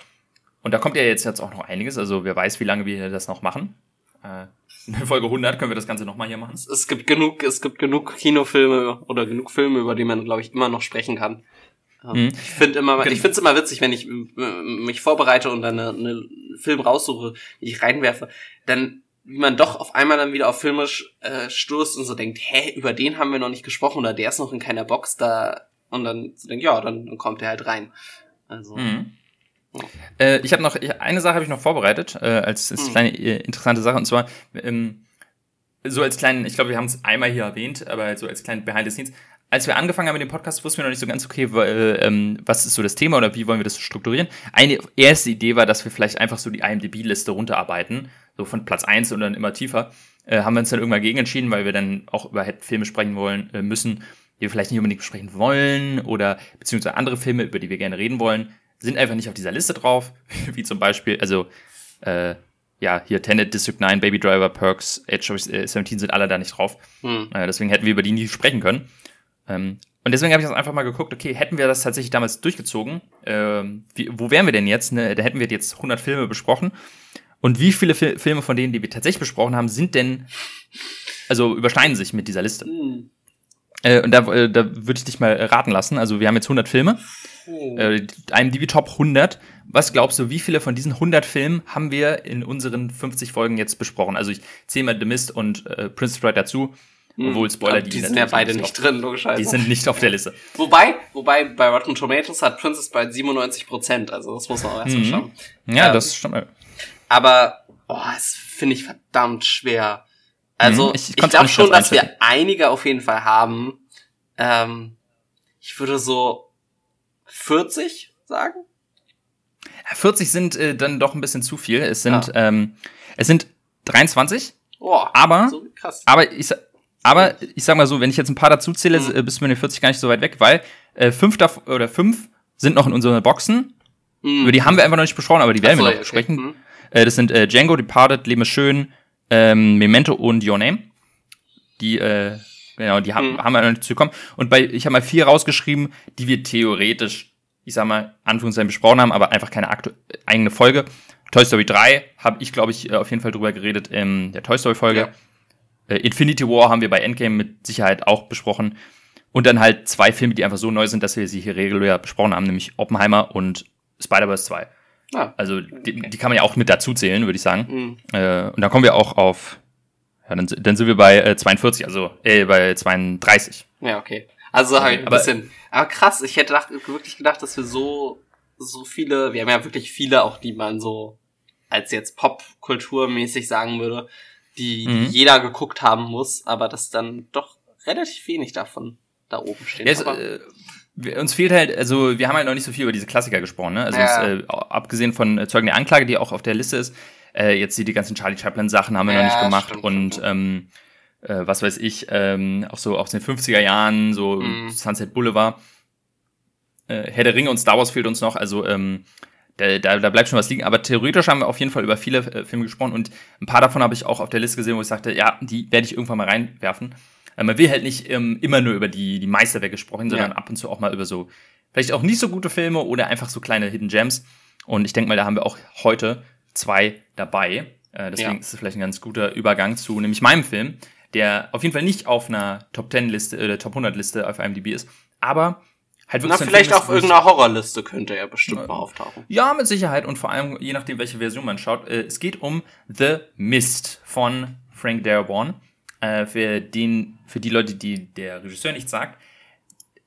Und da kommt ja jetzt, jetzt auch noch einiges. Also wer weiß, wie lange wir das noch machen. Äh, in Folge 100 können wir das Ganze nochmal hier machen. Es gibt genug, es gibt genug Kinofilme oder genug Filme, über die man, glaube ich, immer noch sprechen kann. Mhm. Ich finde immer, ich finde es immer witzig, wenn ich mich vorbereite und dann einen eine Film raussuche, die ich reinwerfe, dann wie man doch auf einmal dann wieder auf Filme äh, stoßt und so denkt, hä, über den haben wir noch nicht gesprochen oder der ist noch in keiner Box da und dann so denkt, ja, dann, dann kommt der halt rein. Also. Mhm. Äh, ich habe noch eine Sache habe ich noch vorbereitet äh, als, als mhm. kleine äh, interessante Sache und zwar ähm, so als kleinen, ich glaube, wir haben es einmal hier erwähnt, aber so als kleinen Behind the Scenes als wir angefangen haben mit dem Podcast, wussten wir noch nicht so ganz, okay, weil, ähm, was ist so das Thema oder wie wollen wir das strukturieren. Eine erste Idee war, dass wir vielleicht einfach so die IMDb-Liste runterarbeiten, so von Platz eins und dann immer tiefer. Äh, haben wir uns dann irgendwann gegen entschieden, weil wir dann auch über Filme sprechen wollen äh, müssen, die wir vielleicht nicht unbedingt besprechen wollen oder beziehungsweise andere Filme, über die wir gerne reden wollen, sind einfach nicht auf dieser Liste drauf, [laughs] wie zum Beispiel, also äh, ja, hier Tenet, District 9, Baby Driver, Perks, Age of 17 sind alle da nicht drauf. Hm. Äh, deswegen hätten wir über die nie sprechen können. Ähm, und deswegen habe ich das einfach mal geguckt, okay, hätten wir das tatsächlich damals durchgezogen, ähm, wie, wo wären wir denn jetzt? Ne? Da hätten wir jetzt 100 Filme besprochen. Und wie viele Fi Filme von denen, die wir tatsächlich besprochen haben, sind denn, also überschneiden sich mit dieser Liste? Mhm. Äh, und da, äh, da würde ich dich mal raten lassen. Also wir haben jetzt 100 Filme, oh. äh, IMDb Top 100. Was glaubst du, wie viele von diesen 100 Filmen haben wir in unseren 50 Folgen jetzt besprochen? Also ich zähle mal The Mist und äh, Prince Bride dazu. Hm. Obwohl Spoiler, die, die sind ja beide nicht, nicht drin, logischerweise. Die sind nicht auf der Liste. Wobei, wobei bei Rotten Tomatoes hat Princess Bride 97 Prozent, also das muss man auch erstmal mhm. schauen. Ja, ähm, das stimmt. Aber, boah, das finde ich verdammt schwer. Also, mhm, ich, ich, ich glaube schon, dass wir einige auf jeden Fall haben. Ähm, ich würde so 40 sagen. 40 sind äh, dann doch ein bisschen zu viel. Es sind, ja. ähm, es sind 23. Oh, aber, so aber ich, aber ich sag mal so, wenn ich jetzt ein paar dazu zähle, mhm. bist du mit den 40 gar nicht so weit weg, weil äh, fünf davon, oder fünf sind noch in unseren Boxen. Mhm. Über die haben wir einfach noch nicht besprochen, aber die werden so, wir noch okay. besprechen. Mhm. Äh, das sind äh, Django, Departed, Leben ist schön, ähm, Memento und Your Name. Die, äh, genau, die haben, mhm. haben wir noch nicht zugekommen. Und bei, ich habe mal vier rausgeschrieben, die wir theoretisch, ich sag mal, Anführungszeichen besprochen haben, aber einfach keine eigene Folge. Toy Story 3 habe ich, glaube ich, auf jeden Fall drüber geredet in der Toy Story Folge. Ja. Äh, Infinity War haben wir bei Endgame mit Sicherheit auch besprochen. Und dann halt zwei Filme, die einfach so neu sind, dass wir sie hier regulär besprochen haben, nämlich Oppenheimer und Spider-Verse 2. Ah, also die, okay. die, kann man ja auch mit dazu zählen, würde ich sagen. Mhm. Äh, und dann kommen wir auch auf, ja, dann, dann sind wir bei äh, 42, also äh, bei 32. Ja, okay. Also halt ein bisschen. Aber krass, ich hätte gedacht, wirklich gedacht, dass wir so, so viele, wir haben ja wirklich viele, auch die man so als jetzt Popkulturmäßig sagen würde, die, mhm. jeder geguckt haben muss, aber das dann doch relativ wenig davon da oben stehen. Jetzt, äh, uns fehlt halt, also wir haben halt noch nicht so viel über diese Klassiker gesprochen, ne? Also ja. es, äh, abgesehen von Zeugen der Anklage, die auch auf der Liste ist, äh, jetzt die, die ganzen Charlie Chaplin Sachen haben wir ja, noch nicht gemacht stimmt, und stimmt. ähm, äh, was weiß ich, ähm, auch so aus den 50er Jahren, so mm. Sunset Boulevard. Äh, Herr der Ringe und Star Wars fehlt uns noch, also ähm, da, da, da bleibt schon was liegen. Aber theoretisch haben wir auf jeden Fall über viele äh, Filme gesprochen und ein paar davon habe ich auch auf der Liste gesehen, wo ich sagte, ja, die werde ich irgendwann mal reinwerfen. Äh, man will halt nicht ähm, immer nur über die, die Meisterwerke gesprochen, sondern ja. ab und zu auch mal über so, vielleicht auch nicht so gute Filme oder einfach so kleine Hidden Gems. Und ich denke mal, da haben wir auch heute zwei dabei. Äh, deswegen ja. ist es vielleicht ein ganz guter Übergang zu nämlich meinem Film, der auf jeden Fall nicht auf einer Top 10 Liste oder Top 100 Liste auf IMDb ist, aber halt wirklich. Na, vielleicht auf irgendeiner Horrorliste könnte er bestimmt mal auftauchen. Ja, mit Sicherheit und vor allem, je nachdem, welche Version man schaut. Äh, es geht um The Mist von Frank Darabont. Äh, für den, für die Leute, die der Regisseur nicht sagt.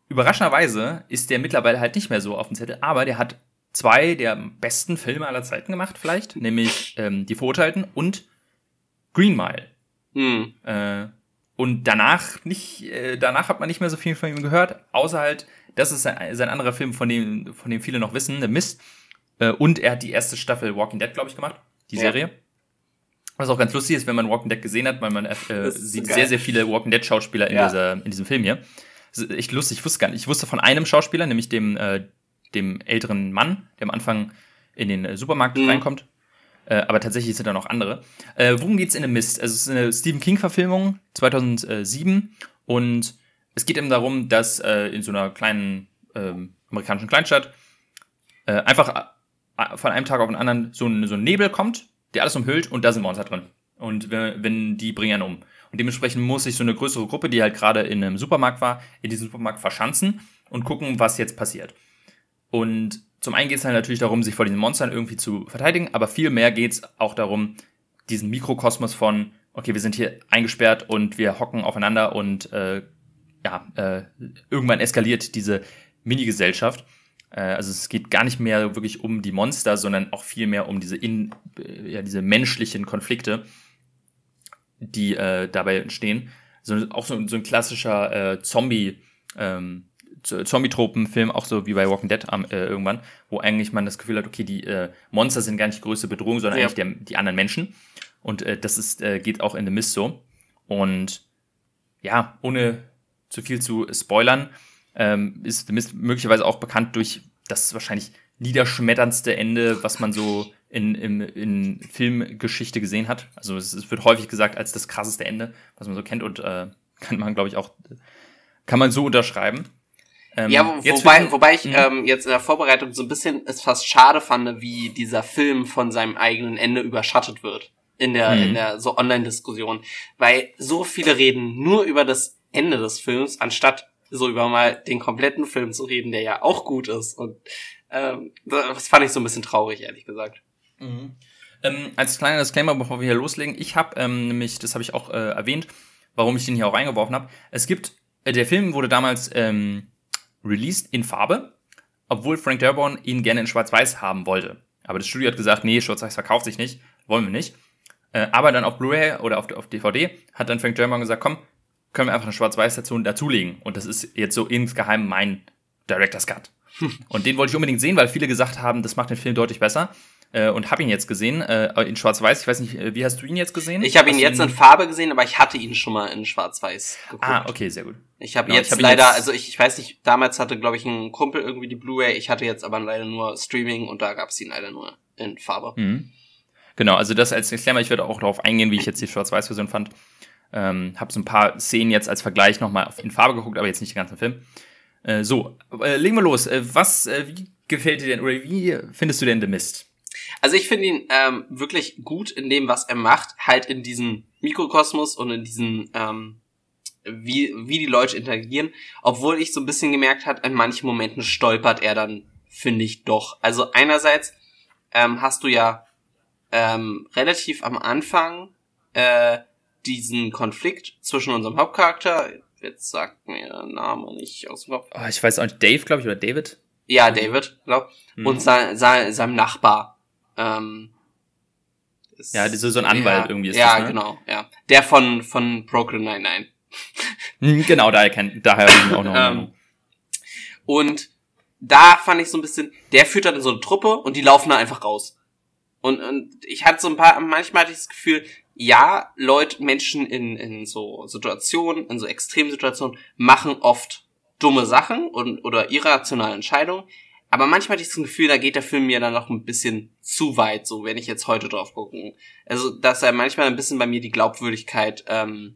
Überraschenderweise ist der mittlerweile halt nicht mehr so auf dem Zettel, aber der hat zwei der besten Filme aller Zeiten gemacht, vielleicht, nämlich ähm, Die Verurteilten und Green Mile. Hm. Äh, und danach nicht, äh, danach hat man nicht mehr so viel von ihm gehört, außer halt, das ist sein, sein anderer Film, von dem, von dem viele noch wissen, The Mist. Äh, und er hat die erste Staffel Walking Dead, glaube ich, gemacht, die ja. Serie. Was auch ganz lustig ist, wenn man Walking Dead gesehen hat, weil man äh, sieht so sehr, sehr viele Walking Dead Schauspieler in, ja. dieser, in diesem Film hier. Das ist echt lustig, ich wusste gar nicht. Ich wusste von einem Schauspieler, nämlich dem, äh, dem älteren Mann, der am Anfang in den äh, Supermarkt mhm. reinkommt. Äh, aber tatsächlich sind da noch andere. Äh, worum geht's in The Mist? Also es ist eine Stephen King-Verfilmung 2007 und es geht eben darum, dass äh, in so einer kleinen ähm, amerikanischen Kleinstadt äh, einfach äh, von einem Tag auf den anderen so ein, so ein Nebel kommt, der alles umhüllt und da sind Monster drin. Und wenn, wenn die bringen um. Und dementsprechend muss sich so eine größere Gruppe, die halt gerade in einem Supermarkt war, in diesem Supermarkt verschanzen und gucken, was jetzt passiert. Und zum einen geht es halt natürlich darum, sich vor diesen Monstern irgendwie zu verteidigen, aber viel mehr geht es auch darum, diesen Mikrokosmos von, okay, wir sind hier eingesperrt und wir hocken aufeinander und äh, ja, äh, irgendwann eskaliert diese Mini-Gesellschaft. Äh, also es geht gar nicht mehr wirklich um die Monster, sondern auch viel mehr um diese, in, äh, ja, diese menschlichen Konflikte, die äh, dabei entstehen. So, auch so, so ein klassischer äh, Zombie- ähm, Zombie-Tropen-Film, auch so wie bei Walking Dead äh, irgendwann, wo eigentlich man das Gefühl hat, okay, die äh, Monster sind gar nicht die größte Bedrohung, sondern ja. eigentlich der, die anderen Menschen. Und äh, das ist, äh, geht auch in The Mist so. Und ja, ohne zu viel zu spoilern, ähm, ist The Mist möglicherweise auch bekannt durch das wahrscheinlich niederschmetterndste Ende, was man so in, in, in Filmgeschichte gesehen hat. Also es, es, wird häufig gesagt als das krasseste Ende, was man so kennt und äh, [laughs] kann man, glaube ich, auch, kann man so unterschreiben. Ähm, ja, wo, wobei, wobei ich mhm. ähm, jetzt in der Vorbereitung so ein bisschen es fast schade fand, wie dieser Film von seinem eigenen Ende überschattet wird in der mhm. in der so Online-Diskussion, weil so viele reden nur über das Ende des Films, anstatt so über mal den kompletten Film zu reden, der ja auch gut ist. Und ähm, das fand ich so ein bisschen traurig, ehrlich gesagt. Mhm. Ähm, als kleiner Disclaimer, bevor wir hier loslegen, ich habe ähm, nämlich, das habe ich auch äh, erwähnt, warum ich den hier auch reingeworfen habe. Es gibt, äh, der Film wurde damals ähm, released in Farbe, obwohl Frank Darabont ihn gerne in Schwarz-Weiß haben wollte. Aber das Studio hat gesagt, nee, Schwarz-Weiß verkauft sich nicht, wollen wir nicht. Äh, aber dann auf Blu-ray oder auf, auf, DVD hat dann Frank Darabont gesagt, komm, können wir einfach eine Schwarz-Weiß dazu dazulegen. Und das ist jetzt so insgeheim mein Director's Cut. [laughs] Und den wollte ich unbedingt sehen, weil viele gesagt haben, das macht den Film deutlich besser äh, und habe ihn jetzt gesehen äh, in Schwarz-Weiß. Ich weiß nicht, äh, wie hast du ihn jetzt gesehen? Ich habe ihn jetzt in Farbe gesehen, aber ich hatte ihn schon mal in Schwarz-Weiß geguckt. Ah, okay, sehr gut. Ich habe genau, jetzt ich hab leider, jetzt also ich, ich weiß nicht, damals hatte, glaube ich, ein Kumpel irgendwie die Blu-ray. Ich hatte jetzt aber leider nur Streaming und da gab es ihn leider nur in Farbe. Mhm. Genau, also das als Disclaimer, ich werde auch darauf eingehen, wie ich jetzt die Schwarz-Weiß-Version fand. Ähm, habe so ein paar Szenen jetzt als Vergleich nochmal in Farbe geguckt, aber jetzt nicht den ganzen Film. Äh, so, äh, legen wir los. Äh, was, äh, wie gefällt dir denn oder wie findest du denn The Mist? Also ich finde ihn ähm, wirklich gut in dem, was er macht, halt in diesem Mikrokosmos und in diesem, ähm, wie, wie die Leute interagieren. Obwohl ich so ein bisschen gemerkt hat, in manchen Momenten stolpert er dann, finde ich doch. Also einerseits ähm, hast du ja ähm, relativ am Anfang äh, diesen Konflikt zwischen unserem Hauptcharakter, jetzt sagt mir der Name nicht aus dem Kopf. Oh, ich weiß auch nicht, Dave, glaube ich, oder David? Ja, David, glaub. Mhm. Und sein, sein, seinem Nachbar. Ähm, ja, so, so ein Anwalt ja, irgendwie ist ja, das, Ja, ne? genau, ja. Der von, von Brooklyn Nine-Nine. Hm, genau, daher kennt, daher auch noch. [laughs] ähm, und da fand ich so ein bisschen, der führt dann so eine Truppe und die laufen da einfach raus. Und, und ich hatte so ein paar, manchmal hatte ich das Gefühl, ja, Leute, Menschen in, in so Situationen, in so Extremsituationen machen oft dumme Sachen und, oder irrationale Entscheidungen. Aber manchmal hatte ich das Gefühl, da geht der Film mir dann noch ein bisschen zu weit, so wenn ich jetzt heute drauf gucke. Also, dass er manchmal ein bisschen bei mir die Glaubwürdigkeit ähm,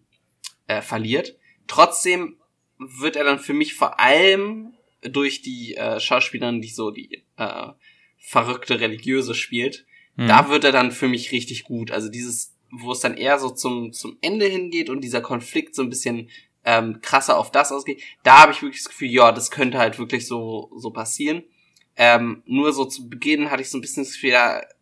äh, verliert. Trotzdem wird er dann für mich vor allem durch die äh, Schauspielerin, die so die äh, verrückte Religiöse spielt, mhm. da wird er dann für mich richtig gut. Also dieses, wo es dann eher so zum, zum Ende hingeht und dieser Konflikt so ein bisschen ähm, krasser auf das ausgeht, da habe ich wirklich das Gefühl, ja, das könnte halt wirklich so, so passieren. Ähm, nur so zu Beginn hatte ich so ein bisschen das Gefühl,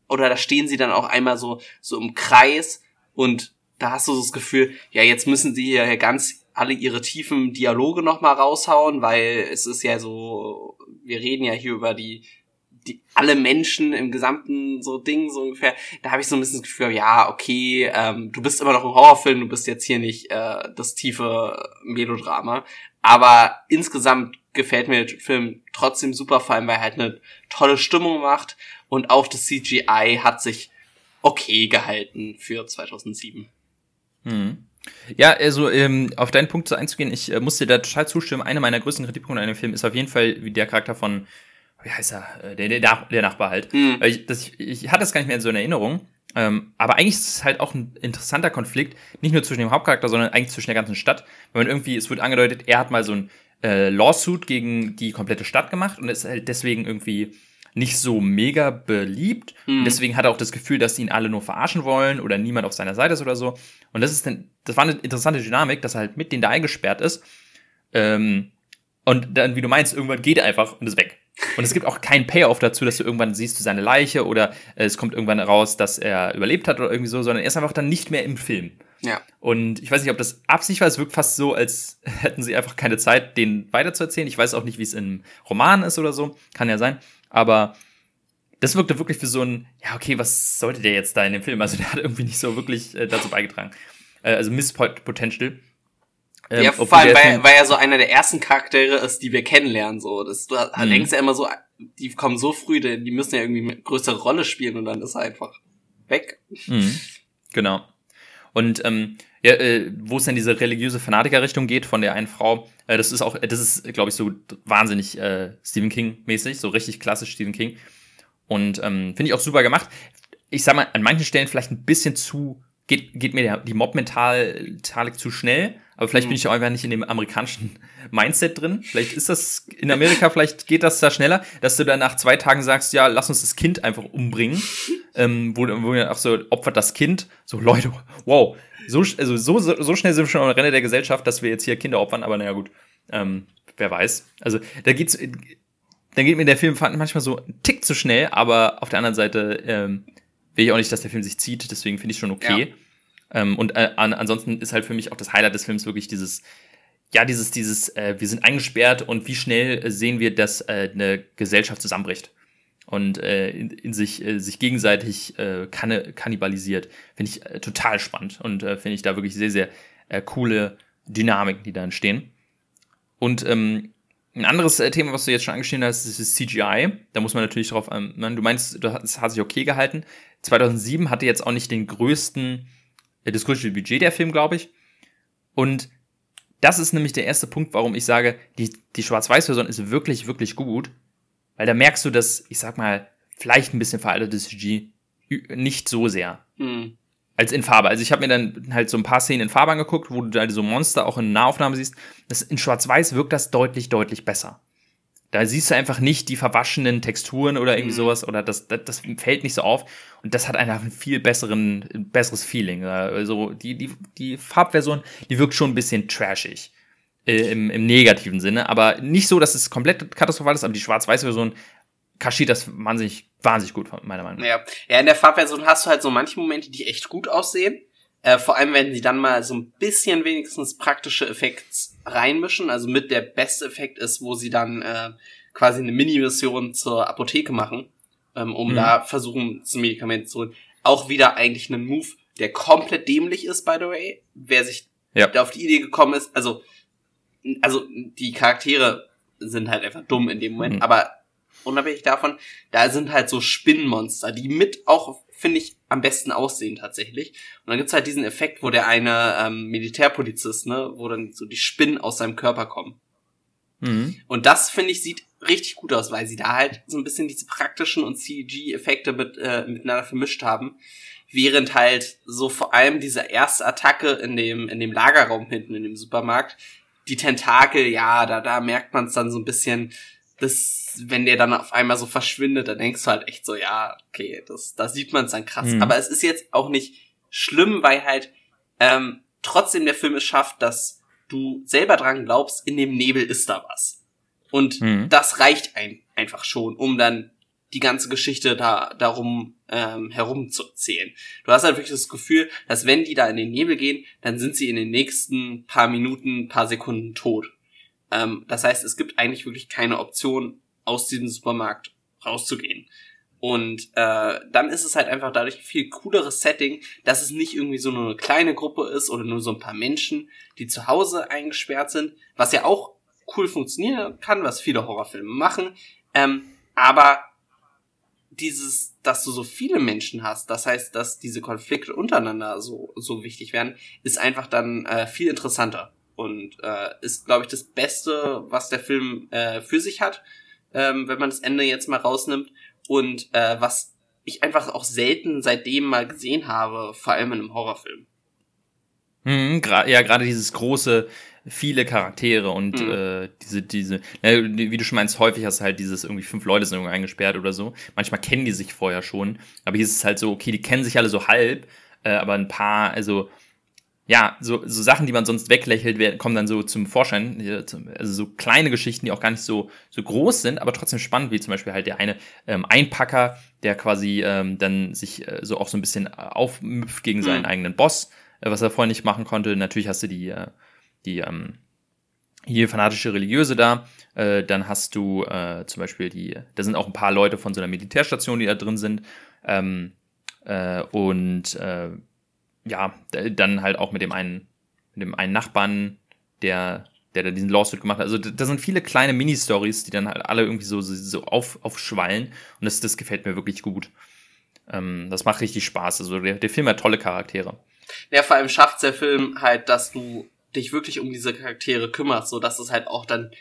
oder da stehen sie dann auch einmal so, so im Kreis und da hast du so das Gefühl, ja, jetzt müssen sie hier ganz alle ihre tiefen Dialoge nochmal raushauen, weil es ist ja so, wir reden ja hier über die, die alle Menschen im gesamten so Ding so ungefähr. Da habe ich so ein bisschen das Gefühl, ja, okay, ähm, du bist immer noch im Horrorfilm, du bist jetzt hier nicht äh, das tiefe Melodrama. Aber insgesamt gefällt mir der Film trotzdem super, vor allem weil er halt eine tolle Stimmung macht und auch das CGI hat sich okay gehalten für 2007. Hm. Ja, also ähm, auf deinen Punkt so einzugehen, ich äh, muss dir da total zustimmen. Einer meiner größten Kritikpunkte an dem Film ist auf jeden Fall wie der Charakter von, wie heißt er, äh, der, der, der Nachbar halt. Mhm. Ich, das, ich, ich hatte das gar nicht mehr in so in Erinnerung. Ähm, aber eigentlich ist es halt auch ein interessanter Konflikt, nicht nur zwischen dem Hauptcharakter, sondern eigentlich zwischen der ganzen Stadt. Weil man irgendwie, es wird angedeutet, er hat mal so ein äh, Lawsuit gegen die komplette Stadt gemacht und ist halt deswegen irgendwie nicht so mega beliebt. Mhm. deswegen hat er auch das Gefühl, dass ihn alle nur verarschen wollen oder niemand auf seiner Seite ist oder so. Und das ist dann, das war eine interessante Dynamik, dass er halt mit denen da eingesperrt ist. Ähm, und dann, wie du meinst, irgendwann geht er einfach und ist weg. Und es gibt auch keinen Payoff dazu, dass du irgendwann siehst du seine Leiche oder äh, es kommt irgendwann raus, dass er überlebt hat oder irgendwie so, sondern er ist einfach dann nicht mehr im Film. Ja. Und ich weiß nicht, ob das Absicht war. Es wirkt fast so, als [laughs] hätten sie einfach keine Zeit, den weiterzuerzählen. Ich weiß auch nicht, wie es im Roman ist oder so. Kann ja sein. Aber das wirkte wirklich für so ein, ja, okay, was sollte der jetzt da in dem Film? Also [laughs] der hat irgendwie nicht so wirklich äh, dazu beigetragen. Äh, also Miss Potential. Ähm, ja, vor allem, weil, weil er so einer der ersten Charaktere ist, die wir kennenlernen. So, das, du mhm. denkst ja immer so, die kommen so früh, die müssen ja irgendwie eine größere Rolle spielen und dann ist er einfach weg. Mhm. Genau. Und ähm, ja, äh, wo es dann diese religiöse Fanatikerrichtung geht von der einen Frau, äh, das ist auch, das ist, glaube ich, so wahnsinnig äh, Stephen King-mäßig, so richtig klassisch Stephen King. Und ähm, finde ich auch super gemacht. Ich sag mal, an manchen Stellen vielleicht ein bisschen zu, geht, geht mir der, die Mob-Mentalik zu schnell, aber vielleicht mhm. bin ich auch einfach nicht in dem amerikanischen [laughs] Mindset drin. Vielleicht ist das in Amerika, vielleicht geht das da schneller, dass du dann nach zwei Tagen sagst, ja, lass uns das Kind einfach umbringen. [laughs] ähm, wo, wo auch so opfert das Kind. So, Leute, wow. So, also so, so schnell sind wir schon am Renne der Gesellschaft, dass wir jetzt hier Kinder opfern, aber naja, gut. Ähm, wer weiß. Also, da geht's, dann geht mir der Film manchmal so ein Tick zu schnell, aber auf der anderen Seite ähm, will ich auch nicht, dass der Film sich zieht, deswegen finde ich schon okay. Ja. Ähm, und äh, an, ansonsten ist halt für mich auch das Highlight des Films wirklich dieses, ja, dieses, dieses, äh, wir sind eingesperrt und wie schnell sehen wir, dass äh, eine Gesellschaft zusammenbricht und äh, in, in sich, äh, sich gegenseitig äh, kann, kannibalisiert. Finde ich äh, total spannend und äh, finde ich da wirklich sehr, sehr äh, coole Dynamiken, die da entstehen. Und ähm, ein anderes äh, Thema, was du jetzt schon angeschnitten hast, ist das CGI. Da muss man natürlich drauf, ähm, du meinst, das hat sich okay gehalten. 2007 hatte jetzt auch nicht den größten äh, das größte Budget der Film, glaube ich. Und das ist nämlich der erste Punkt, warum ich sage, die, die Schwarz-Weiß-Version ist wirklich, wirklich gut. Weil da merkst du, dass, ich sag mal, vielleicht ein bisschen veraltetes CG nicht so sehr. Mhm. Als in Farbe. Also ich habe mir dann halt so ein paar Szenen in Farbe angeguckt, wo du halt so Monster auch in Nahaufnahme siehst. Das, in Schwarz-Weiß wirkt das deutlich, deutlich besser. Da siehst du einfach nicht die verwaschenen Texturen oder irgendwie mhm. sowas oder das, das, das, fällt nicht so auf und das hat einfach ein viel besseren, besseres Feeling. Also die, die, die Farbversion, die wirkt schon ein bisschen trashig. Äh, im, Im negativen Sinne, aber nicht so, dass es komplett katastrophal ist, aber die schwarz-weiße Version kaschiert das wahnsinnig, wahnsinnig gut, meiner Meinung nach. Ja. ja, in der Farbversion hast du halt so manche Momente, die echt gut aussehen. Äh, vor allem, wenn sie dann mal so ein bisschen wenigstens praktische Effekte reinmischen. Also mit der beste Effekt ist, wo sie dann äh, quasi eine Mini-Mission zur Apotheke machen, ähm, um mhm. da versuchen, zum Medikament zu holen. Auch wieder eigentlich ein Move, der komplett dämlich ist, by the way. Wer sich ja. der auf die Idee gekommen ist, also, also die Charaktere sind halt einfach dumm in dem Moment, mhm. aber unabhängig davon, da sind halt so Spinnenmonster, die mit auch, finde ich, am besten aussehen tatsächlich. Und dann gibt's halt diesen Effekt, wo der eine ähm, Militärpolizist, ne, wo dann so die Spinnen aus seinem Körper kommen. Mhm. Und das, finde ich, sieht richtig gut aus, weil sie da halt so ein bisschen diese praktischen und CG-Effekte mit, äh, miteinander vermischt haben. Während halt so vor allem diese erste Attacke in dem, in dem Lagerraum hinten in dem Supermarkt, die Tentakel, ja, da, da merkt man es dann so ein bisschen, dass, wenn der dann auf einmal so verschwindet, dann denkst du halt echt so, ja, okay, das, da sieht man es dann krass. Mhm. Aber es ist jetzt auch nicht schlimm, weil halt ähm, trotzdem der Film es schafft, dass du selber dran glaubst, in dem Nebel ist da was. Und mhm. das reicht ein, einfach schon, um dann die ganze Geschichte da darum ähm, herumzuzählen. Du hast halt wirklich das Gefühl, dass wenn die da in den Nebel gehen, dann sind sie in den nächsten paar Minuten, paar Sekunden tot. Ähm, das heißt, es gibt eigentlich wirklich keine Option, aus diesem Supermarkt rauszugehen. Und äh, dann ist es halt einfach dadurch ein viel cooleres Setting, dass es nicht irgendwie so nur eine kleine Gruppe ist oder nur so ein paar Menschen, die zu Hause eingesperrt sind, was ja auch cool funktionieren kann, was viele Horrorfilme machen. Ähm, aber dieses, dass du so viele Menschen hast, das heißt, dass diese Konflikte untereinander so, so wichtig werden, ist einfach dann äh, viel interessanter und äh, ist, glaube ich, das Beste, was der Film äh, für sich hat, ähm, wenn man das Ende jetzt mal rausnimmt und äh, was ich einfach auch selten seitdem mal gesehen habe, vor allem in einem Horrorfilm. Mhm, ja, gerade dieses große, viele Charaktere und mhm. äh, diese, diese, na, wie du schon meinst, häufig hast du halt dieses irgendwie fünf Leute sind irgendwo eingesperrt oder so. Manchmal kennen die sich vorher schon, aber hier ist es halt so, okay, die kennen sich alle so halb, äh, aber ein paar, also ja, so, so Sachen, die man sonst weglächelt, werden, kommen dann so zum Vorschein. Also so kleine Geschichten, die auch gar nicht so, so groß sind, aber trotzdem spannend, wie zum Beispiel halt der eine ähm, Einpacker, der quasi ähm, dann sich äh, so auch so ein bisschen aufmüpft gegen seinen mhm. eigenen Boss, äh, was er vorher nicht machen konnte. Natürlich hast du die, äh, die ähm, hier fanatische Religiöse da. Äh, dann hast du äh, zum Beispiel die, da sind auch ein paar Leute von so einer Militärstation, die da drin sind. Ähm, äh, und äh, ja, dann halt auch mit dem einen, mit dem einen Nachbarn, der, der da diesen Lawsuit gemacht hat. Also da sind viele kleine Mini-Stories, die dann halt alle irgendwie so, so auf, aufschwallen. Und das, das gefällt mir wirklich gut. Ähm, das macht richtig Spaß. Also der, der Film hat tolle Charaktere. Ja, vor allem schafft der Film halt, dass du dich wirklich um diese Charaktere kümmerst, so dass es halt auch dann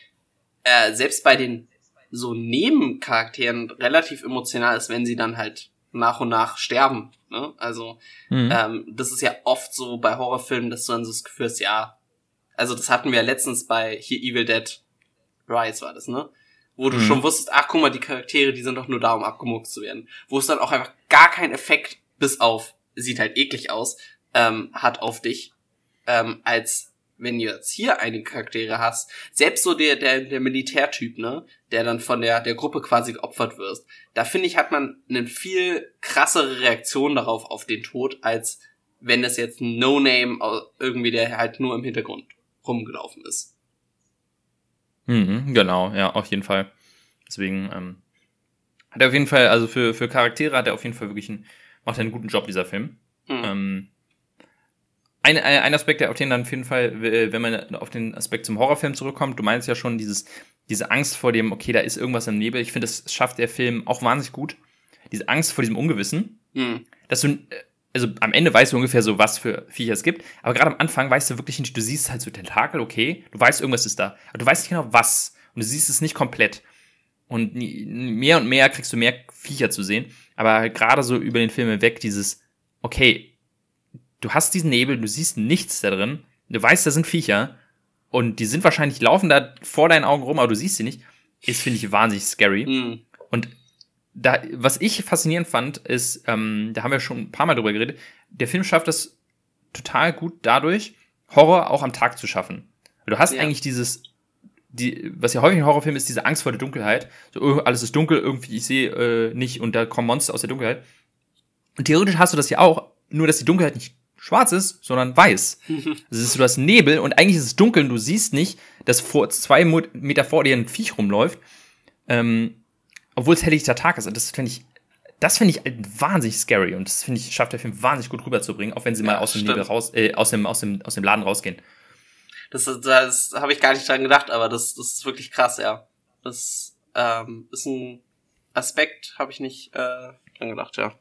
äh, selbst bei den so Nebencharakteren relativ emotional ist, wenn sie dann halt nach und nach sterben. Ne? Also mhm. ähm, das ist ja oft so bei Horrorfilmen, dass du dann so das Gefühl hast, ja, also das hatten wir ja letztens bei hier Evil Dead Rise war das, ne? Wo du mhm. schon wusstest, ach guck mal, die Charaktere, die sind doch nur da, um abgemuckt zu werden. Wo es dann auch einfach gar keinen Effekt, bis auf, sieht halt eklig aus, ähm, hat auf dich, ähm, als wenn du jetzt hier einige Charaktere hast, selbst so der, der, der Militärtyp, ne, der dann von der, der Gruppe quasi geopfert wirst, da finde ich, hat man eine viel krassere Reaktion darauf, auf den Tod, als wenn es jetzt ein No-Name irgendwie, der halt nur im Hintergrund rumgelaufen ist. Mhm, genau, ja, auf jeden Fall. Deswegen, ähm, hat er auf jeden Fall, also für, für Charaktere hat er auf jeden Fall wirklich einen, macht er einen guten Job, dieser Film. Mhm. Ähm, ein, ein Aspekt, der auf den dann auf jeden Fall, wenn man auf den Aspekt zum Horrorfilm zurückkommt, du meinst ja schon dieses, diese Angst vor dem, okay, da ist irgendwas im Nebel. Ich finde, das schafft der Film auch wahnsinnig gut. Diese Angst vor diesem Ungewissen, mhm. dass du, also am Ende weißt du ungefähr so, was für Viecher es gibt, aber gerade am Anfang weißt du wirklich nicht, du siehst halt so Tentakel, okay, du weißt, irgendwas ist da, aber du weißt nicht genau was und du siehst es nicht komplett. Und mehr und mehr kriegst du mehr Viecher zu sehen, aber gerade so über den Film hinweg dieses, okay, du hast diesen Nebel, du siehst nichts da drin, du weißt, da sind Viecher und die sind wahrscheinlich laufen da vor deinen Augen rum, aber du siehst sie nicht, ist, finde ich, wahnsinnig scary. Mhm. Und da, was ich faszinierend fand, ist, ähm, da haben wir schon ein paar Mal drüber geredet, der Film schafft es total gut dadurch, Horror auch am Tag zu schaffen. Du hast ja. eigentlich dieses, die, was ja häufig in Horrorfilmen ist, diese Angst vor der Dunkelheit. So, oh, alles ist dunkel, irgendwie, ich sehe äh, nicht und da kommen Monster aus der Dunkelheit. Und theoretisch hast du das ja auch, nur dass die Dunkelheit nicht schwarz ist, sondern weiß. [laughs] Das ist, du hast Nebel und eigentlich ist es dunkel und du siehst nicht, dass vor zwei Meter vor dir ein Viech rumläuft, ähm, obwohl es helllichter Tag ist. Und das finde ich, das finde ich wahnsinnig scary und das finde ich, schafft der Film wahnsinnig gut rüberzubringen, auch wenn sie ja, mal aus dem Nebel raus, äh, aus dem, aus dem, aus dem Laden rausgehen. Das, das habe ich gar nicht dran gedacht, aber das, das ist wirklich krass, ja. Das ähm, ist ein Aspekt, habe ich nicht äh, dran gedacht, ja.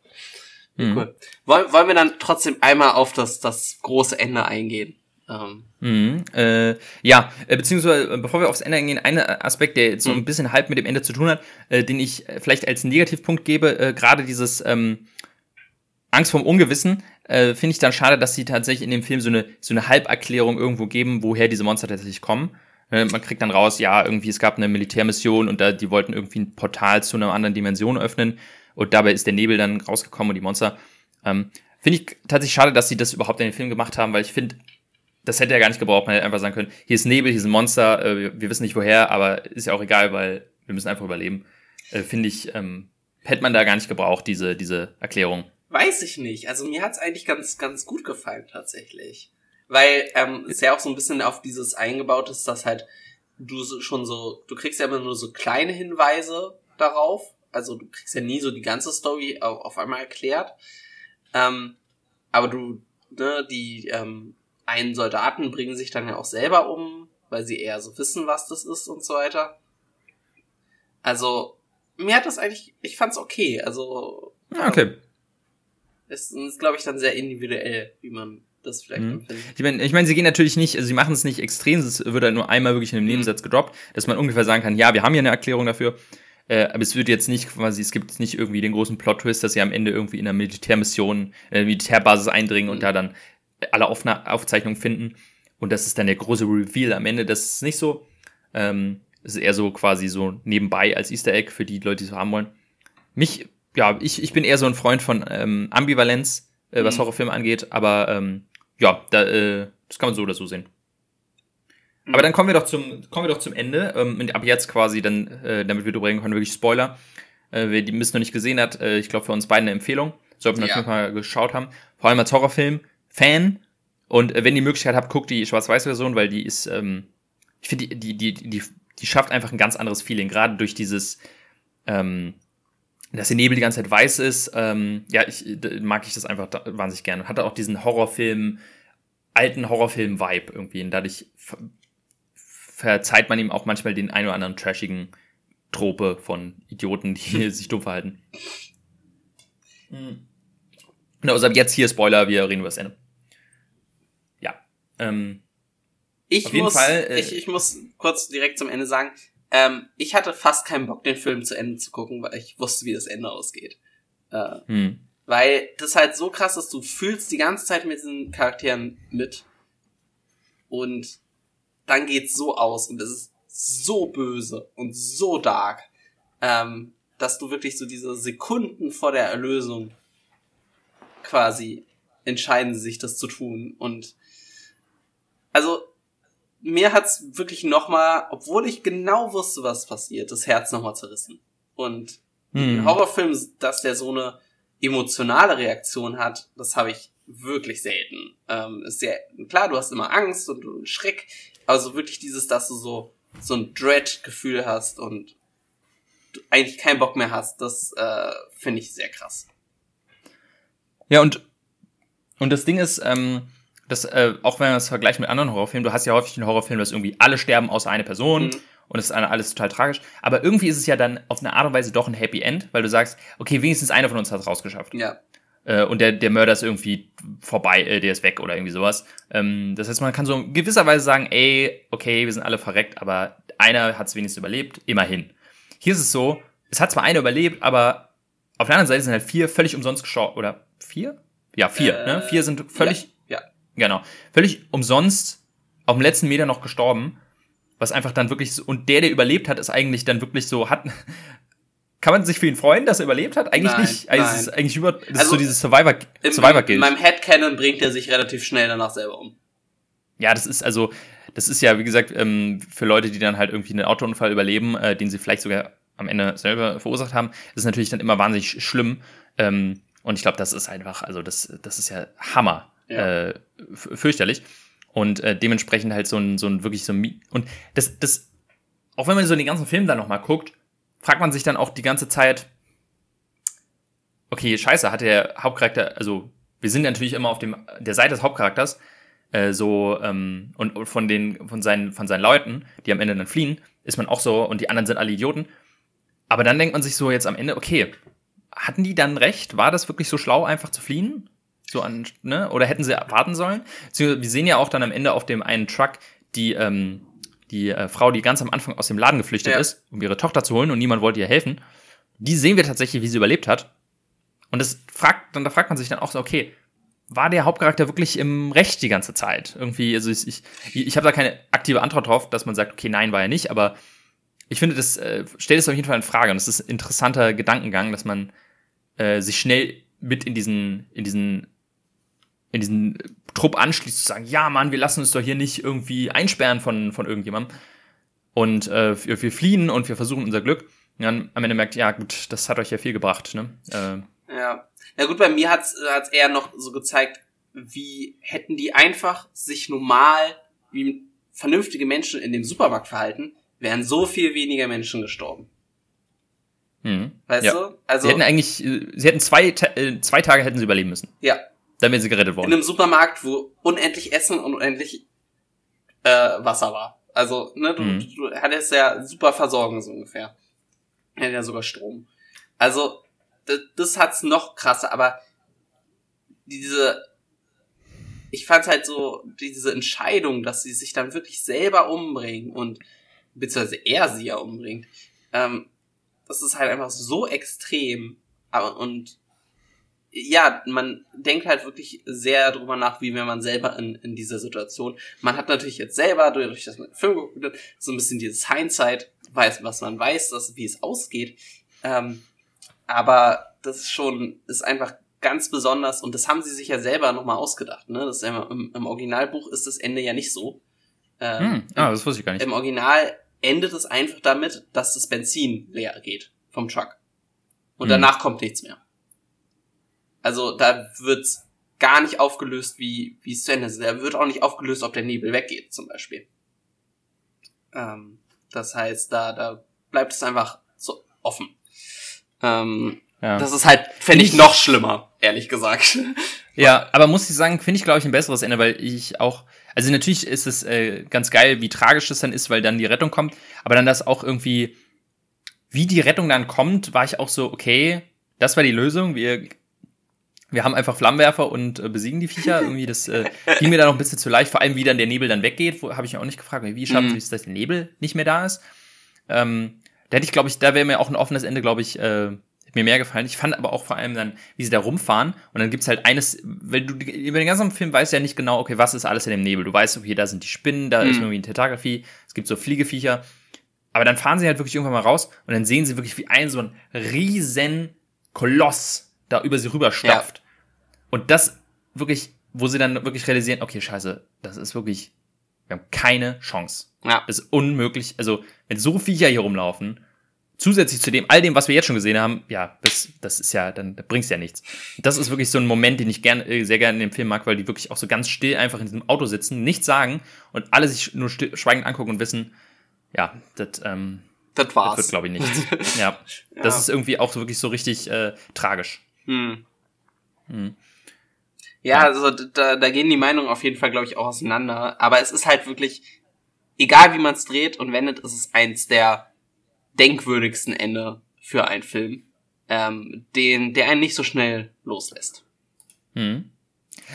Mhm. Cool. Wollen, wollen wir dann trotzdem einmal auf das, das große Ende eingehen? Ähm. Mhm, äh, ja, äh, beziehungsweise äh, bevor wir aufs Ende eingehen, ein Aspekt, der jetzt so ein mhm. bisschen halb mit dem Ende zu tun hat, äh, den ich äh, vielleicht als Negativpunkt gebe, äh, gerade dieses ähm, Angst vorm Ungewissen, äh, finde ich dann schade, dass sie tatsächlich in dem Film so eine, so eine Halberklärung irgendwo geben, woher diese Monster tatsächlich kommen. Äh, man kriegt dann raus, ja, irgendwie, es gab eine Militärmission und da, die wollten irgendwie ein Portal zu einer anderen Dimension öffnen und dabei ist der Nebel dann rausgekommen und die Monster. Ähm, finde ich tatsächlich schade, dass sie das überhaupt in den Film gemacht haben, weil ich finde, das hätte er gar nicht gebraucht. Man hätte einfach sagen können, hier ist Nebel, hier ist ein Monster, äh, wir, wissen nicht woher, aber ist ja auch egal, weil wir müssen einfach überleben. Äh, Finde ich, ähm, hätte man da gar nicht gebraucht, diese, diese Erklärung. Weiß ich nicht. Also mir hat's eigentlich ganz, ganz gut gefallen tatsächlich. Weil ähm, es ja auch so ein bisschen auf dieses eingebaut ist, dass halt du schon so, du kriegst ja immer nur so kleine Hinweise darauf. Also du kriegst ja nie so die ganze Story auf, einmal erklärt. Ähm, aber du, ne, die ähm, einen Soldaten bringen sich dann ja auch selber um, weil sie eher so wissen, was das ist und so weiter. Also, mir hat das eigentlich, ich fand's okay. Also, ah, okay. Es ist, glaube ich, dann sehr individuell, wie man das vielleicht mhm. empfindet. Ich meine, ich mein, sie gehen natürlich nicht, also sie machen es nicht extrem, es wird halt nur einmal wirklich in einem mhm. Nebensatz gedroppt, dass man ungefähr sagen kann, ja, wir haben hier eine Erklärung dafür. Äh, aber es wird jetzt nicht quasi, es gibt nicht irgendwie den großen Plot-Twist, dass sie am Ende irgendwie in einer Militärmission, in einer Militärbasis eindringen mhm. und da dann alle Aufna Aufzeichnungen finden. Und das ist dann der große Reveal am Ende. Das ist nicht so. Ähm, es ist eher so quasi so nebenbei als Easter Egg für die Leute, die es haben wollen. Mich, ja, ich, ich bin eher so ein Freund von ähm, Ambivalenz, äh, was mhm. Horrorfilme angeht, aber ähm, ja, da, äh, das kann man so oder so sehen. Mhm. Aber dann kommen wir doch zum, kommen wir doch zum Ende. Ähm, und ab jetzt quasi dann, äh, damit wir drüber reden können, wirklich Spoiler. Äh, wer die Mist noch nicht gesehen hat, äh, ich glaube für uns beide eine Empfehlung. Sollten wir ja. jeden Fall geschaut haben. Vor allem als Horrorfilm. Fan. Und äh, wenn ihr die Möglichkeit habt, guckt die Schwarz-Weiß-Version, weil die ist, ähm, ich finde, die, die, die, die, die schafft einfach ein ganz anderes Feeling, gerade durch dieses, ähm, dass der Nebel die ganze Zeit weiß ist. Ähm, ja, ich mag ich das einfach da, wahnsinnig gerne. Hatte auch diesen Horrorfilm, alten Horrorfilm-Vibe irgendwie. Und dadurch verzeiht man ihm auch manchmal den ein oder anderen trashigen Trope von Idioten, die [laughs] sich dumm verhalten. Mhm. Also ab jetzt hier Spoiler, wir reden über das Ende. Ähm, ich, muss, Fall, äh, ich, ich muss kurz direkt zum Ende sagen, ähm, ich hatte fast keinen Bock, den Film zu Ende zu gucken, weil ich wusste, wie das Ende ausgeht. Äh, hm. Weil das halt so krass ist, du fühlst die ganze Zeit mit diesen Charakteren mit. Und dann geht's so aus und es ist so böse und so dark, ähm, dass du wirklich so diese Sekunden vor der Erlösung quasi entscheiden sich, das zu tun. Und also mir hat's wirklich nochmal, obwohl ich genau wusste, was passiert, das Herz nochmal zerrissen. Und hm. ein Horrorfilm, dass der so eine emotionale Reaktion hat, das habe ich wirklich selten. Ähm, ist ja, klar, du hast immer Angst und, und Schreck, aber so wirklich dieses, dass du so, so ein Dread-Gefühl hast und du eigentlich keinen Bock mehr hast, das äh, finde ich sehr krass. Ja, und, und das Ding ist, ähm, das, äh, auch wenn man das vergleicht mit anderen Horrorfilmen, du hast ja häufig den Horrorfilm, dass irgendwie alle sterben außer eine Person mhm. und es ist alles total tragisch. Aber irgendwie ist es ja dann auf eine Art und Weise doch ein Happy End, weil du sagst, okay, wenigstens einer von uns hat es rausgeschafft. Ja. Äh, und der, der Mörder ist irgendwie vorbei, äh, der ist weg oder irgendwie sowas. Ähm, das heißt, man kann so in gewisser Weise sagen, ey, okay, wir sind alle verreckt, aber einer hat es wenigstens überlebt, immerhin. Hier ist es so, es hat zwar einer überlebt, aber auf der anderen Seite sind halt vier völlig umsonst geschaut, oder vier? Ja, vier, ne? äh, ne? Vier sind völlig Genau. Völlig umsonst auf dem letzten Meter noch gestorben. Was einfach dann wirklich so, und der, der überlebt hat, ist eigentlich dann wirklich so, hat, kann man sich für ihn freuen, dass er überlebt hat? Eigentlich nein, nicht. Also nein. Es ist eigentlich über, das also, ist so dieses Survivor, Survivor Guild. In meinem Headcanon bringt er sich relativ schnell danach selber um. Ja, das ist also, das ist ja, wie gesagt, ähm, für Leute, die dann halt irgendwie einen Autounfall überleben, äh, den sie vielleicht sogar am Ende selber verursacht haben, ist natürlich dann immer wahnsinnig schlimm. Ähm, und ich glaube, das ist einfach, also das, das ist ja Hammer ja. äh, fürchterlich. Und äh, dementsprechend halt so ein, so ein wirklich so ein. Und das, das, auch wenn man so den ganzen Film dann nochmal guckt, fragt man sich dann auch die ganze Zeit, okay, scheiße, hat der Hauptcharakter, also wir sind natürlich immer auf dem der Seite des Hauptcharakters, äh, so ähm, und, und von den von seinen von seinen Leuten, die am Ende dann fliehen, ist man auch so und die anderen sind alle Idioten. Aber dann denkt man sich so jetzt am Ende, okay, hatten die dann recht? War das wirklich so schlau, einfach zu fliehen? So an, ne? Oder hätten sie warten sollen? Wir sehen ja auch dann am Ende auf dem einen Truck die, ähm, die äh, Frau, die ganz am Anfang aus dem Laden geflüchtet ja. ist, um ihre Tochter zu holen und niemand wollte ihr helfen. Die sehen wir tatsächlich, wie sie überlebt hat. Und das fragt, dann da fragt man sich dann auch so, okay, war der Hauptcharakter wirklich im Recht die ganze Zeit? Irgendwie, also ich, ich, ich habe da keine aktive Antwort drauf, dass man sagt, okay, nein, war er nicht, aber ich finde, das äh, stellt es auf jeden Fall in Frage und es ist ein interessanter Gedankengang, dass man äh, sich schnell mit in diesen, in diesen, in diesen Trupp anschließt, zu sagen, ja, Mann, wir lassen uns doch hier nicht irgendwie einsperren von, von irgendjemandem. Und äh, wir, wir fliehen und wir versuchen unser Glück. Und dann am Ende merkt, ja, gut, das hat euch ja viel gebracht, ne? Äh, ja. Ja gut, bei mir hat's, hat's eher noch so gezeigt, wie hätten die einfach sich normal wie vernünftige Menschen in dem Supermarkt verhalten, wären so viel weniger Menschen gestorben. Mhm. Weißt ja. du? Also. Sie hätten eigentlich, sie hätten zwei, äh, zwei Tage hätten sie überleben müssen. Ja. Dann wären sie gerettet worden. In einem Supermarkt, wo unendlich Essen und unendlich äh, Wasser war. Also, ne, du, mhm. du hattest ja super Versorgung so ungefähr. Hat ja sogar Strom. Also, das, das hat's noch krasser, aber diese, ich fand halt so, diese Entscheidung, dass sie sich dann wirklich selber umbringen und, beziehungsweise er sie ja umbringt, ähm, das ist halt einfach so extrem. Aber, und ja, man denkt halt wirklich sehr drüber nach, wie wenn man selber in, in dieser Situation. Man hat natürlich jetzt selber, durch das man den Film geguckt hat, so ein bisschen dieses Hindsight, weiß, was man weiß, dass, wie es ausgeht. Ähm, aber das ist schon, ist einfach ganz besonders und das haben sie sich ja selber nochmal ausgedacht. Ne? Das ja, im, im, Originalbuch ist das Ende ja nicht so. Ähm, hm, ah, das wusste ich gar nicht. Im Original endet es einfach damit, dass das Benzin leer geht vom Truck. Und hm. danach kommt nichts mehr. Also da wird's gar nicht aufgelöst, wie, wie es zu Ende ist. Da wird auch nicht aufgelöst, ob der Nebel weggeht, zum Beispiel. Ähm, das heißt, da, da bleibt es einfach so offen. Ähm, ja. Das ist halt, fände ich, noch schlimmer, ehrlich gesagt. Ja, aber muss ich sagen, finde ich, glaube ich, ein besseres Ende, weil ich auch, also natürlich ist es äh, ganz geil, wie tragisch es dann ist, weil dann die Rettung kommt, aber dann das auch irgendwie, wie die Rettung dann kommt, war ich auch so, okay, das war die Lösung, wir wir haben einfach Flammenwerfer und äh, besiegen die Viecher. [laughs] Irgendwie, das äh, ging mir da noch ein bisschen zu leicht. Vor allem, wie dann der Nebel dann weggeht, habe ich mir auch nicht gefragt. Wie schafft mhm. es, dass der Nebel nicht mehr da ist? Ähm, da hätte ich, glaube ich, da wäre mir auch ein offenes Ende, glaube ich, äh, mir mehr gefallen. Ich fand aber auch vor allem dann, wie sie da rumfahren und dann gibt's halt eines, weil du über den ganzen Film weißt ja nicht genau, okay, was ist alles in dem Nebel. Du weißt, okay, da sind die Spinnen, da mhm. ist irgendwie ein Tetagraphie, es gibt so Fliegeviecher. Aber dann fahren sie halt wirklich irgendwann mal raus und dann sehen sie wirklich, wie ein so ein riesen Koloss da über sie rüber stapft. Ja. Und das wirklich, wo sie dann wirklich realisieren, okay, scheiße, das ist wirklich, wir haben keine Chance. Ja. Das ist unmöglich. Also, wenn so Viecher hier rumlaufen, zusätzlich zu dem, all dem, was wir jetzt schon gesehen haben, ja, das, das ist ja, dann bringt's ja nichts. Das ist wirklich so ein Moment, den ich gern, äh, sehr gerne in dem Film mag, weil die wirklich auch so ganz still einfach in diesem Auto sitzen, nichts sagen und alle sich nur still, schweigend angucken und wissen, ja, das, ähm, das war's. Das wird, glaube ich, nichts. [laughs] ja. ja. Das ist irgendwie auch wirklich so richtig äh, tragisch. Hm. Hm. Ja, also da, da gehen die Meinungen auf jeden Fall, glaube ich, auch auseinander. Aber es ist halt wirklich, egal wie man es dreht und wendet, ist es eins der denkwürdigsten Ende für einen Film, ähm, den, der einen nicht so schnell loslässt. Hm.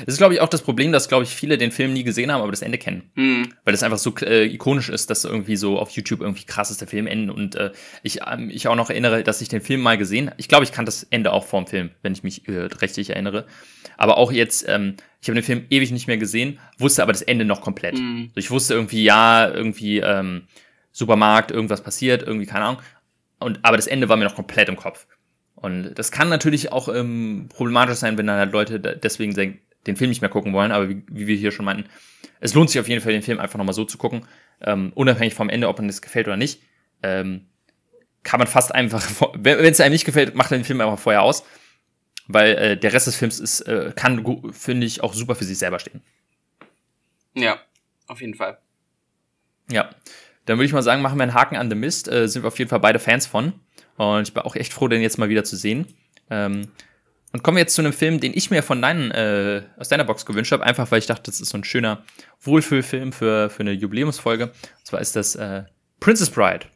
Das ist, glaube ich, auch das Problem, dass, glaube ich, viele den Film nie gesehen haben, aber das Ende kennen. Mhm. Weil das einfach so äh, ikonisch ist, dass irgendwie so auf YouTube irgendwie krass ist der Film enden. Und äh, ich, ähm, ich auch noch erinnere, dass ich den Film mal gesehen Ich glaube, ich kannte das Ende auch vorm Film, wenn ich mich äh, richtig erinnere. Aber auch jetzt, ähm, ich habe den Film ewig nicht mehr gesehen, wusste aber das Ende noch komplett. Mhm. Also ich wusste irgendwie, ja, irgendwie ähm, Supermarkt, irgendwas passiert, irgendwie, keine Ahnung. Und, aber das Ende war mir noch komplett im Kopf. Und das kann natürlich auch ähm, problematisch sein, wenn dann halt Leute deswegen den Film nicht mehr gucken wollen, aber wie, wie wir hier schon meinten, es lohnt sich auf jeden Fall, den Film einfach nochmal so zu gucken, ähm, unabhängig vom Ende, ob man das gefällt oder nicht. Ähm, kann man fast einfach, [laughs] wenn es einem nicht gefällt, macht den Film einfach vorher aus, weil äh, der Rest des Films ist, äh, kann, finde ich, auch super für sich selber stehen. Ja, auf jeden Fall. Ja, dann würde ich mal sagen, machen wir einen Haken an The Mist, äh, sind wir auf jeden Fall beide Fans von und ich bin auch echt froh, den jetzt mal wieder zu sehen. Ähm, und kommen wir jetzt zu einem Film, den ich mir von deinen, äh, aus deiner Box gewünscht habe, einfach weil ich dachte, das ist so ein schöner Wohlfühlfilm für, für eine Jubiläumsfolge. Und zwar ist das äh, Princess Bride.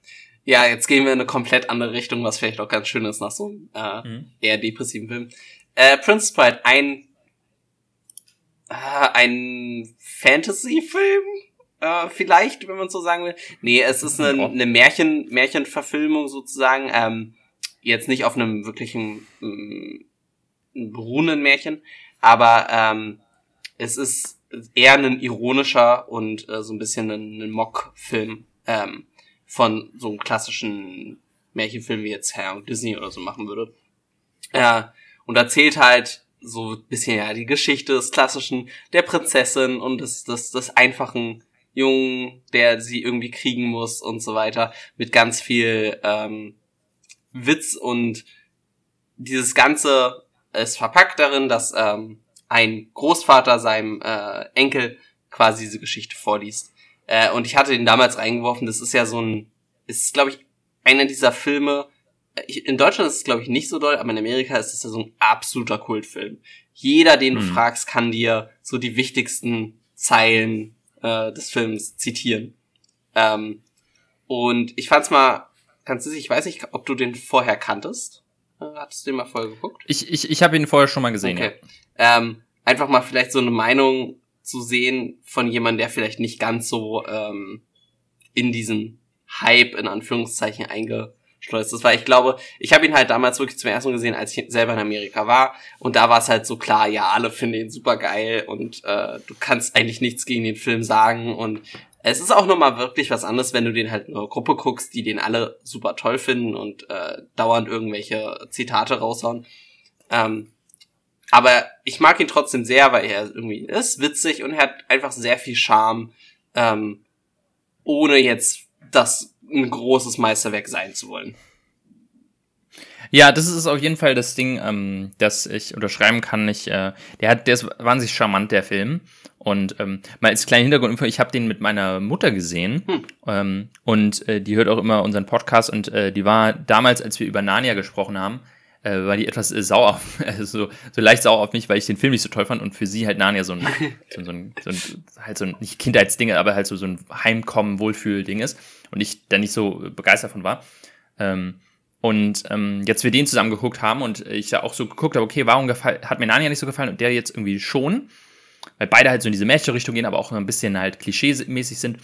Ja, jetzt gehen wir in eine komplett andere Richtung, was vielleicht auch ganz schön ist nach so einem äh, mhm. eher depressiven Film. Äh, Princess Bride, ein äh, ein Fantasy-Film, äh, vielleicht, wenn man so sagen will. Nee, es ist eine, eine Märchen, Märchenverfilmung sozusagen. Ähm, jetzt nicht auf einem wirklichen ähm, beruhenden Märchen, aber ähm, es ist eher ein ironischer und äh, so ein bisschen ein, ein Mock-Film ähm, von so einem klassischen Märchenfilm wie jetzt Herr und Disney oder so machen würde. Äh, und erzählt halt so ein bisschen ja die Geschichte des klassischen, der Prinzessin und des, des, des einfachen Jungen, der sie irgendwie kriegen muss und so weiter, mit ganz viel ähm, Witz und dieses Ganze ist verpackt darin, dass ähm, ein Großvater seinem äh, Enkel quasi diese Geschichte vorliest. Äh, und ich hatte den damals reingeworfen, das ist ja so ein, ist glaube ich einer dieser Filme, in Deutschland ist es, glaube ich, nicht so doll, aber in Amerika ist es ja so ein absoluter Kultfilm. Jeder, den du hm. fragst, kann dir so die wichtigsten Zeilen äh, des Films zitieren. Ähm, und ich fand's mal ganz süß, ich weiß nicht, ob du den vorher kanntest. Hattest du den mal vorher geguckt? Ich, ich, ich habe ihn vorher schon mal gesehen, okay. ja. Ähm, einfach mal vielleicht so eine Meinung zu sehen von jemandem, der vielleicht nicht ganz so ähm, in diesen Hype in Anführungszeichen einge stolz ist, weil ich glaube, ich habe ihn halt damals wirklich zum ersten Mal gesehen, als ich selber in Amerika war und da war es halt so klar, ja, alle finden ihn super geil und äh, du kannst eigentlich nichts gegen den Film sagen und es ist auch nochmal wirklich was anderes, wenn du den halt in einer Gruppe guckst, die den alle super toll finden und äh, dauernd irgendwelche Zitate raushauen. Ähm, aber ich mag ihn trotzdem sehr, weil er irgendwie ist witzig und er hat einfach sehr viel Charme, ähm, ohne jetzt das ein großes Meisterwerk sein zu wollen. Ja, das ist auf jeden Fall das Ding, ähm, das ich unterschreiben kann. Ich, äh, der hat, der ist wahnsinnig charmant, der Film. Und ähm, mal als kleine Hintergrund, ich habe den mit meiner Mutter gesehen hm. ähm, und äh, die hört auch immer unseren Podcast und äh, die war damals, als wir über Narnia gesprochen haben, äh, war die etwas äh, sauer, auf, [laughs] also so, so leicht sauer auf mich, weil ich den Film nicht so toll fand und für sie halt Narnia so ein, [laughs] so, so, ein, so ein halt so ein, nicht Kindheitsding, aber halt so, so ein Heimkommen, Wohlfühl-Ding ist und ich da nicht so begeistert von war. Ähm, und ähm, jetzt wir den zusammen geguckt haben und ich da auch so geguckt habe, okay, warum hat mir Narnia nicht so gefallen und der jetzt irgendwie schon, weil beide halt so in diese Märchenrichtung gehen, aber auch ein bisschen halt klischee-mäßig sind.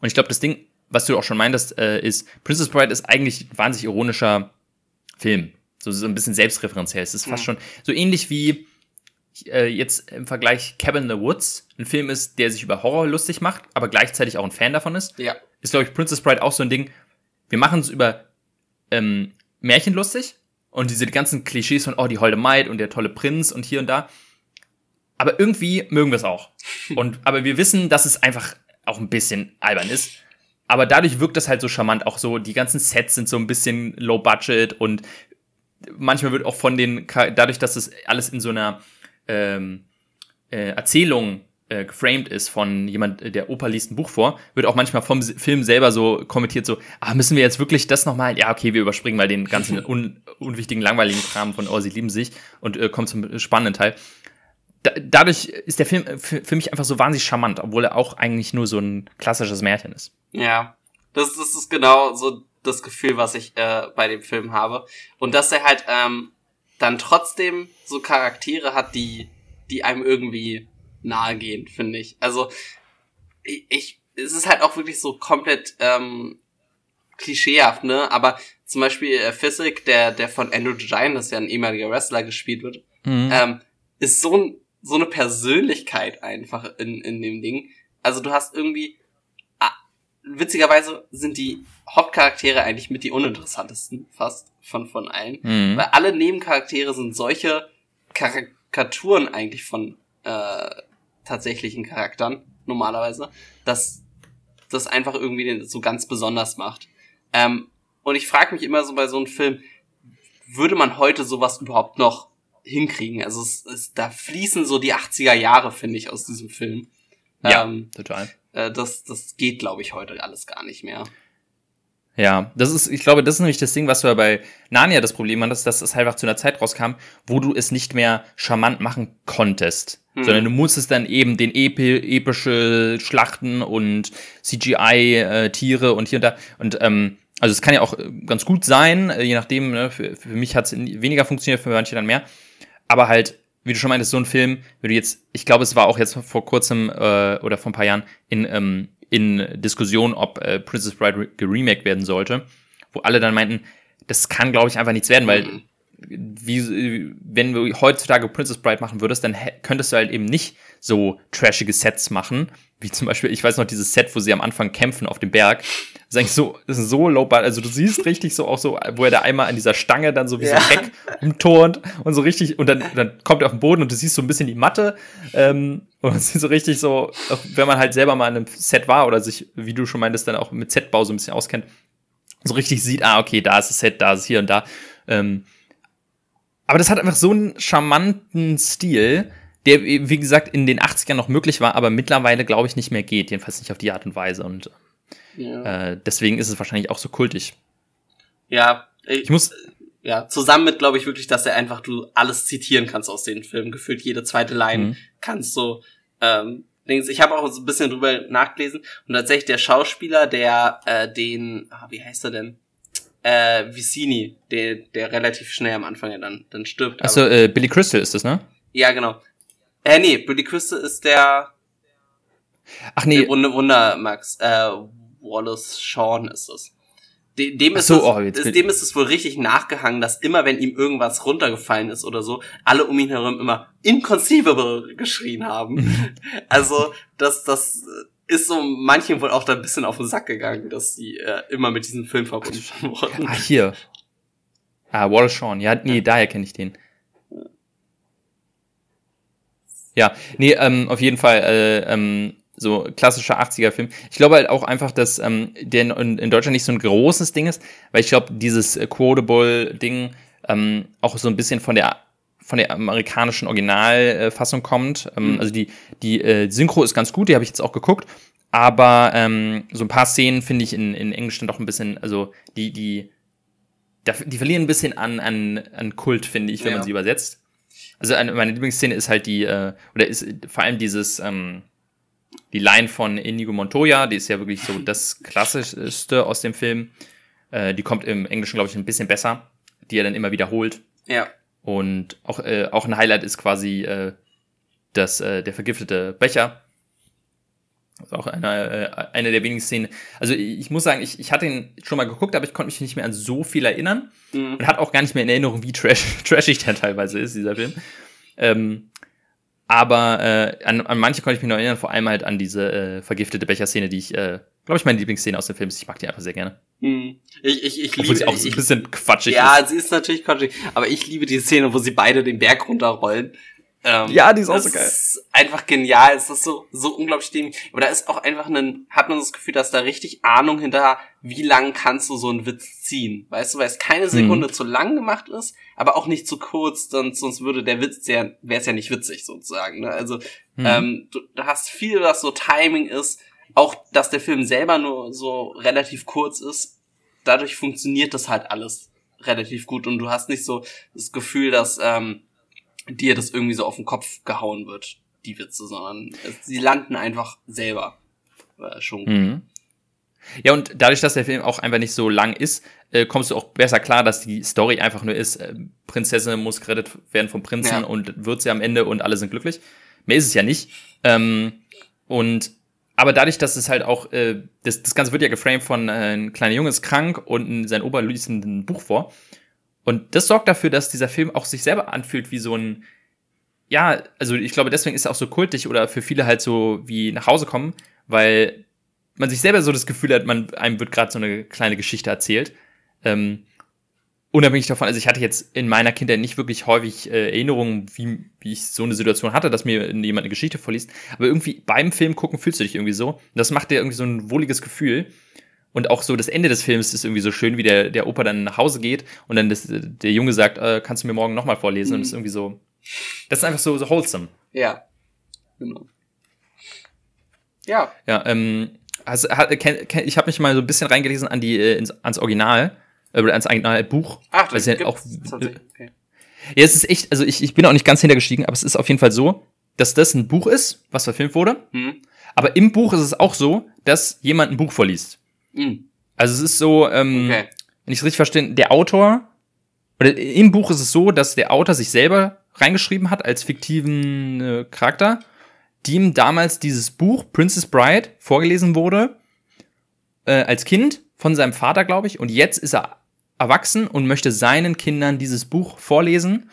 Und ich glaube, das Ding, was du auch schon meintest, äh, ist, Princess Bride ist eigentlich ein wahnsinnig ironischer Film. So, so ein bisschen selbstreferenziell. Es ist fast ja. schon so ähnlich wie äh, jetzt im Vergleich Cabin in the Woods ein Film ist, der sich über Horror lustig macht, aber gleichzeitig auch ein Fan davon ist. Ja. Ist, glaube ich, Princess Bride auch so ein Ding. Wir machen es über ähm, Märchen lustig und diese ganzen Klischees von, oh, die holde Maid und der tolle Prinz und hier und da. Aber irgendwie mögen wir es auch. und, aber wir wissen, dass es einfach auch ein bisschen albern ist. Aber dadurch wirkt das halt so charmant. Auch so, die ganzen Sets sind so ein bisschen low budget und manchmal wird auch von den, dadurch, dass das alles in so einer ähm, äh, Erzählung äh, geframed ist von jemand, der Opa liest ein Buch vor, wird auch manchmal vom Film selber so kommentiert so, ah, müssen wir jetzt wirklich das nochmal? Ja, okay, wir überspringen mal den ganzen [laughs] un unwichtigen, langweiligen Kram von Oh, sie lieben sich und äh, kommen zum spannenden Teil. Da, dadurch ist der Film für, für mich einfach so wahnsinnig charmant, obwohl er auch eigentlich nur so ein klassisches Märchen ist. Ja, das, das ist genau so das Gefühl, was ich äh, bei dem Film habe. Und dass er halt ähm, dann trotzdem so Charaktere hat, die, die einem irgendwie nahe gehen, finde ich. Also ich, ich, es ist halt auch wirklich so komplett ähm, klischeehaft, ne? Aber zum Beispiel äh, Physik, der, der von Andrew Giant, das ja ein ehemaliger Wrestler gespielt wird, mhm. ähm, ist so, ein, so eine Persönlichkeit einfach in, in dem Ding. Also du hast irgendwie witzigerweise sind die Hauptcharaktere eigentlich mit die uninteressantesten fast von, von allen. Mhm. Weil alle Nebencharaktere sind solche Karikaturen eigentlich von äh, tatsächlichen Charakteren, normalerweise, dass das einfach irgendwie den so ganz besonders macht. Ähm, und ich frage mich immer so bei so einem Film, würde man heute sowas überhaupt noch hinkriegen? Also es, es, da fließen so die 80er Jahre, finde ich, aus diesem Film. Ja, ähm, total. Äh, das, das geht, glaube ich, heute alles gar nicht mehr. Ja, das ist, ich glaube, das ist nämlich das Ding, was ja bei Narnia das Problem hattest, dass es einfach zu einer Zeit rauskam, wo du es nicht mehr charmant machen konntest. Hm. Sondern du musstest dann eben den epi epische Schlachten und CGI-Tiere äh, und hier und da. Und ähm, also es kann ja auch äh, ganz gut sein, äh, je nachdem, ne, für, für mich hat es weniger funktioniert, für manche dann mehr. Aber halt, wie du schon meintest, so ein Film, wenn du jetzt, ich glaube, es war auch jetzt vor kurzem äh, oder vor ein paar Jahren in ähm, in Diskussion, ob äh, Princess Bride geremaked werden sollte, wo alle dann meinten, das kann, glaube ich, einfach nichts werden, weil mhm. wie, wenn du heutzutage Princess Bride machen würdest, dann könntest du halt eben nicht so trashige Sets machen, wie zum Beispiel, ich weiß noch, dieses Set, wo sie am Anfang kämpfen auf dem Berg. Das ist eigentlich so, ist so low budget. Also du siehst richtig so auch so, wo er da einmal an dieser Stange dann so wie ja. so ein Heck umturnt und so richtig, und dann, dann kommt er auf den Boden und du siehst so ein bisschen die Matte. Ähm, und es ist so richtig so, wenn man halt selber mal in einem Set war oder sich, wie du schon meintest, dann auch mit Setbau so ein bisschen auskennt, so richtig sieht, ah, okay, da ist das Set, da ist es hier und da. Ähm, aber das hat einfach so einen charmanten Stil, der, wie gesagt, in den 80ern noch möglich war, aber mittlerweile, glaube ich, nicht mehr geht. Jedenfalls nicht auf die Art und Weise. Und ja. äh, deswegen ist es wahrscheinlich auch so kultig. Ja, ich, ich muss. Ja, zusammen mit, glaube ich, wirklich, dass er einfach du alles zitieren kannst aus den Filmen. Gefühlt jede zweite Line mhm. kannst du. Ähm, ich habe auch so ein bisschen drüber nachgelesen und tatsächlich der Schauspieler, der äh, den, ah, wie heißt er denn? Äh, Vicini, der, der relativ schnell am Anfang ja dann, dann stirbt. Achso, äh, Billy Crystal ist das, ne? Ja, genau. Äh, nee, Billy Crystal ist der. Ach nee. Wunder, Wunder Max. Äh, Wallace Shawn ist es. De dem, ist so, es, oh, ist, dem ist es wohl richtig nachgehangen, dass immer, wenn ihm irgendwas runtergefallen ist oder so, alle um ihn herum immer inconceivable geschrien haben. [laughs] also, das, das ist so manchen wohl auch da ein bisschen auf den Sack gegangen, dass die äh, immer mit diesem Film verbunden [laughs] wurden. Ah, hier. Ah, Wallace Shawn. Ja, nee, daher kenne ich den. Ja, nee, ähm, auf jeden Fall äh, ähm, so klassischer 80er-Film. Ich glaube halt auch einfach, dass ähm, der in, in, Deutschland nicht so ein großes Ding ist, weil ich glaube, dieses äh, Quotable-Ding ähm, auch so ein bisschen von der von der amerikanischen Originalfassung kommt. Ähm, mhm. Also die, die äh, Synchro ist ganz gut, die habe ich jetzt auch geguckt. Aber ähm, so ein paar Szenen finde ich in, in Englisch dann doch ein bisschen, also die, die, die verlieren ein bisschen an, an, an Kult, finde ich, wenn ja. man sie übersetzt. Also eine, meine Lieblingsszene ist halt die, äh, oder ist vor allem dieses, ähm, die Line von Inigo Montoya, die ist ja wirklich so das Klassischste aus dem Film. Äh, die kommt im Englischen, glaube ich, ein bisschen besser, die er dann immer wiederholt. Ja. Und auch, äh, auch ein Highlight ist quasi äh, das, äh, der vergiftete Becher, das ist auch eine, äh, eine der wenigen Szenen. Also ich muss sagen, ich, ich hatte ihn schon mal geguckt, aber ich konnte mich nicht mehr an so viel erinnern. Mhm. Und hat auch gar nicht mehr in Erinnerung, wie trash, [laughs] trashig der teilweise ist, dieser Film. Ähm, aber äh, an, an manche konnte ich mich noch erinnern, vor allem halt an diese äh, vergiftete Becher-Szene, die ich, äh, glaube ich, meine Lieblingsszene aus dem Film ist. Ich mag die einfach sehr gerne. Mhm. Ich, ich, ich liebe sie auch so ein bisschen quatschig ja, ist. Ja, sie ist natürlich quatschig, aber ich liebe die Szene, wo sie beide den Berg runterrollen. Ähm, ja, die ist auch so geil. Ist einfach genial. Es ist so, so unglaublich dämlich. Aber da ist auch einfach ein, hat man das Gefühl, dass da richtig Ahnung hinter, wie lang kannst du so einen Witz ziehen. Weißt du, weil es keine mhm. Sekunde mhm. zu lang gemacht ist, aber auch nicht zu kurz, dann, sonst würde der Witz ja, wäre es ja nicht witzig sozusagen. Ne? Also, mhm. ähm, du, du hast viel, was so Timing ist. Auch, dass der Film selber nur so relativ kurz ist. Dadurch funktioniert das halt alles relativ gut und du hast nicht so das Gefühl, dass, ähm, dir das irgendwie so auf den Kopf gehauen wird, die Witze, sondern sie landen einfach selber. Äh, schon. Mhm. Ja, und dadurch, dass der Film auch einfach nicht so lang ist, äh, kommst du auch besser klar, dass die Story einfach nur ist, äh, Prinzessin muss gerettet werden vom Prinzen ja. und wird sie am Ende und alle sind glücklich. Mehr ist es ja nicht. Ähm, und aber dadurch, dass es halt auch, äh, das, das Ganze wird ja geframed von äh, ein kleiner Junge ist krank und sein Opa liest ein Buch vor. Und das sorgt dafür, dass dieser Film auch sich selber anfühlt wie so ein, ja, also ich glaube, deswegen ist er auch so kultig oder für viele halt so wie nach Hause kommen, weil man sich selber so das Gefühl hat, man einem wird gerade so eine kleine Geschichte erzählt. Ähm, unabhängig davon, also ich hatte jetzt in meiner Kindheit nicht wirklich häufig äh, Erinnerungen, wie, wie ich so eine Situation hatte, dass mir jemand eine Geschichte vorliest. Aber irgendwie beim Film gucken fühlst du dich irgendwie so. Und das macht dir irgendwie so ein wohliges Gefühl. Und auch so das Ende des Films ist irgendwie so schön, wie der, der Opa dann nach Hause geht und dann das, der Junge sagt, äh, kannst du mir morgen nochmal vorlesen? Mhm. Und das ist irgendwie so, das ist einfach so, so wholesome. Ja, genau. Ja. Ja, ähm, Hast, hat, kenn, kenn, ich habe mich mal so ein bisschen reingelesen an die, äh, ins, ans Original, äh, ans Originalbuch. Ach, das ist ja auch. Okay. Ja, es ist echt, also ich, ich bin auch nicht ganz hintergestiegen, aber es ist auf jeden Fall so, dass das ein Buch ist, was verfilmt wurde. Mhm. Aber im Buch ist es auch so, dass jemand ein Buch vorliest. Mhm. Also es ist so, ähm, okay. wenn ich es richtig verstehe, der Autor, oder im Buch ist es so, dass der Autor sich selber reingeschrieben hat als fiktiven äh, Charakter, die ihm damals dieses Buch Princess Bride vorgelesen wurde, äh, als Kind von seinem Vater, glaube ich, und jetzt ist er erwachsen und möchte seinen Kindern dieses Buch vorlesen.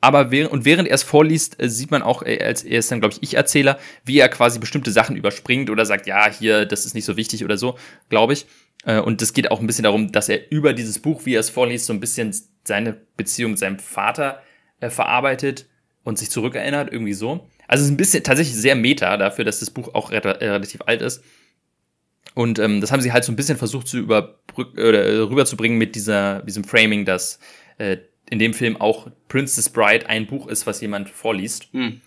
Aber während, und während er es vorliest, äh, sieht man auch, äh, als er ist dann, glaube ich, Ich-Erzähler, wie er quasi bestimmte Sachen überspringt oder sagt, ja, hier, das ist nicht so wichtig oder so, glaube ich. Äh, und es geht auch ein bisschen darum, dass er über dieses Buch, wie er es vorliest, so ein bisschen seine Beziehung mit seinem Vater verarbeitet und sich zurückerinnert, irgendwie so. Also es ist ein bisschen tatsächlich sehr meta dafür, dass das Buch auch re relativ alt ist. Und ähm, das haben sie halt so ein bisschen versucht zu überbrücken oder rüberzubringen mit dieser, diesem Framing, dass äh, in dem Film auch Princess Bride ein Buch ist, was jemand vorliest. Hm.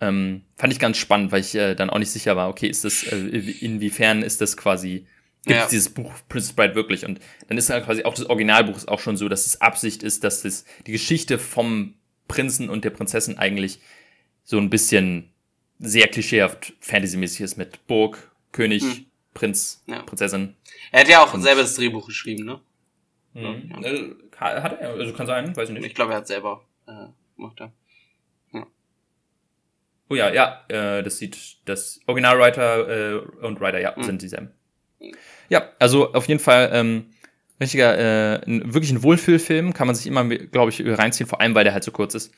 Ähm, fand ich ganz spannend, weil ich äh, dann auch nicht sicher war, okay, ist das, äh, inwiefern ist das quasi, gibt es ja. dieses Buch Princess Bride wirklich? Und dann ist halt quasi auch das Originalbuch auch schon so, dass es Absicht ist, dass das die Geschichte vom Prinzen und der Prinzessin eigentlich so ein bisschen sehr klischeehaft Fantasy-mäßig ist mit Burg, König, hm. Prinz, ja. Prinzessin. Er hat ja auch selber das Drehbuch geschrieben, ne? Mhm. Ja. Hat er? Also kann sein, weiß ich nicht. Ich glaube, er hat selber äh, gemacht. Ja. ja. Oh ja, ja, äh, das sieht, das Originalwriter äh, und Writer, ja, mhm. sind dieselben. Ja, also auf jeden Fall ähm, richtiger, äh, ein, wirklich ein Wohlfühlfilm, kann man sich immer, glaube ich, reinziehen, vor allem, weil der halt so kurz ist.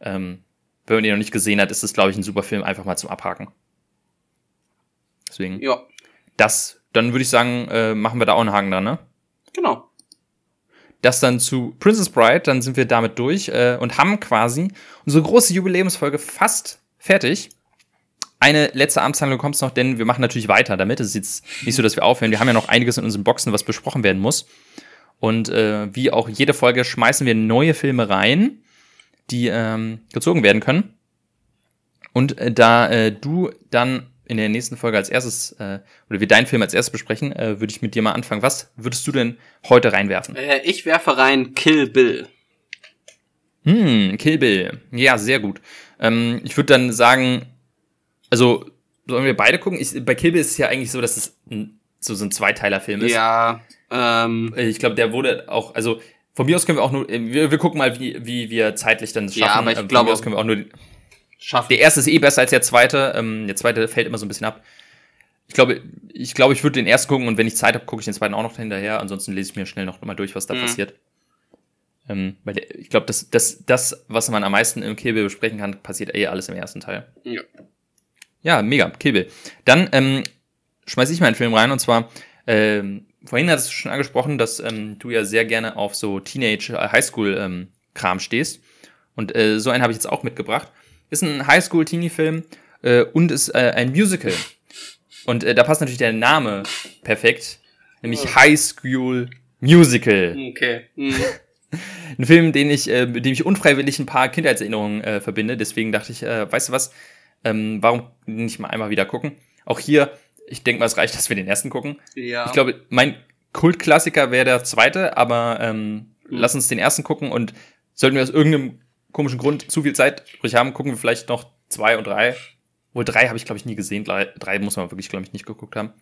Ähm, wenn man ihn noch nicht gesehen hat, ist das, glaube ich, ein super Film, einfach mal zum Abhaken. Deswegen. Ja. Das, dann würde ich sagen, äh, machen wir da auch einen Haken dran, ne? Genau das dann zu Princess Bride, dann sind wir damit durch äh, und haben quasi unsere große Jubiläumsfolge fast fertig. Eine letzte Amtshandlung kommt noch, denn wir machen natürlich weiter damit. Es ist jetzt nicht so, dass wir aufhören. Wir haben ja noch einiges in unseren Boxen, was besprochen werden muss. Und äh, wie auch jede Folge schmeißen wir neue Filme rein, die ähm, gezogen werden können. Und äh, da äh, du dann in der nächsten Folge als erstes, äh, oder wir deinen Film als erstes besprechen, äh, würde ich mit dir mal anfangen. Was würdest du denn heute reinwerfen? Äh, ich werfe rein Kill Bill. Hm, Kill Bill. Ja, sehr gut. Ähm, ich würde dann sagen, also sollen wir beide gucken? Ich, bei Kill Bill ist es ja eigentlich so, dass es ein, so, so ein Zweiteiler-Film ist. Ja. Ähm, ich glaube, der wurde auch, also von mir aus können wir auch nur, wir, wir gucken mal, wie, wie wir zeitlich dann schaffen. Ja, aber ich glaube, aus können wir auch nur schaffen. Der erste ist eh besser als der zweite. Ähm, der zweite fällt immer so ein bisschen ab. Ich glaube, ich glaube, ich würde den ersten gucken und wenn ich Zeit habe, gucke ich den zweiten auch noch hinterher. Ansonsten lese ich mir schnell noch mal durch, was da mhm. passiert. Ähm, weil der, ich glaube, das, das, das, was man am meisten im Kill Bill besprechen kann, passiert eh alles im ersten Teil. Ja. Ja, mega, Kill Bill. Dann ähm, schmeiß ich mal einen Film rein und zwar, ähm, vorhin hattest du schon angesprochen, dass ähm, du ja sehr gerne auf so Teenage Highschool ähm, Kram stehst. Und äh, so einen habe ich jetzt auch mitgebracht. Ist ein Highschool-Teenie-Film äh, und ist äh, ein Musical. Und äh, da passt natürlich der Name perfekt, nämlich oh. High School Musical. Okay. Mhm. [laughs] ein Film, den ich, äh, mit dem ich unfreiwillig ein paar Kindheitserinnerungen äh, verbinde. Deswegen dachte ich, äh, weißt du was, ähm, warum nicht mal einmal wieder gucken? Auch hier, ich denke mal, es reicht, [laughs] dass wir den ersten gucken. Ja. Ich glaube, mein Kultklassiker wäre der zweite, aber ähm, mhm. lass uns den ersten gucken und sollten wir aus irgendeinem komischen Grund zu viel Zeit übrig haben, gucken wir vielleicht noch zwei und drei. Wohl drei habe ich, glaube ich, nie gesehen. Drei muss man wirklich, glaube ich, nicht geguckt haben.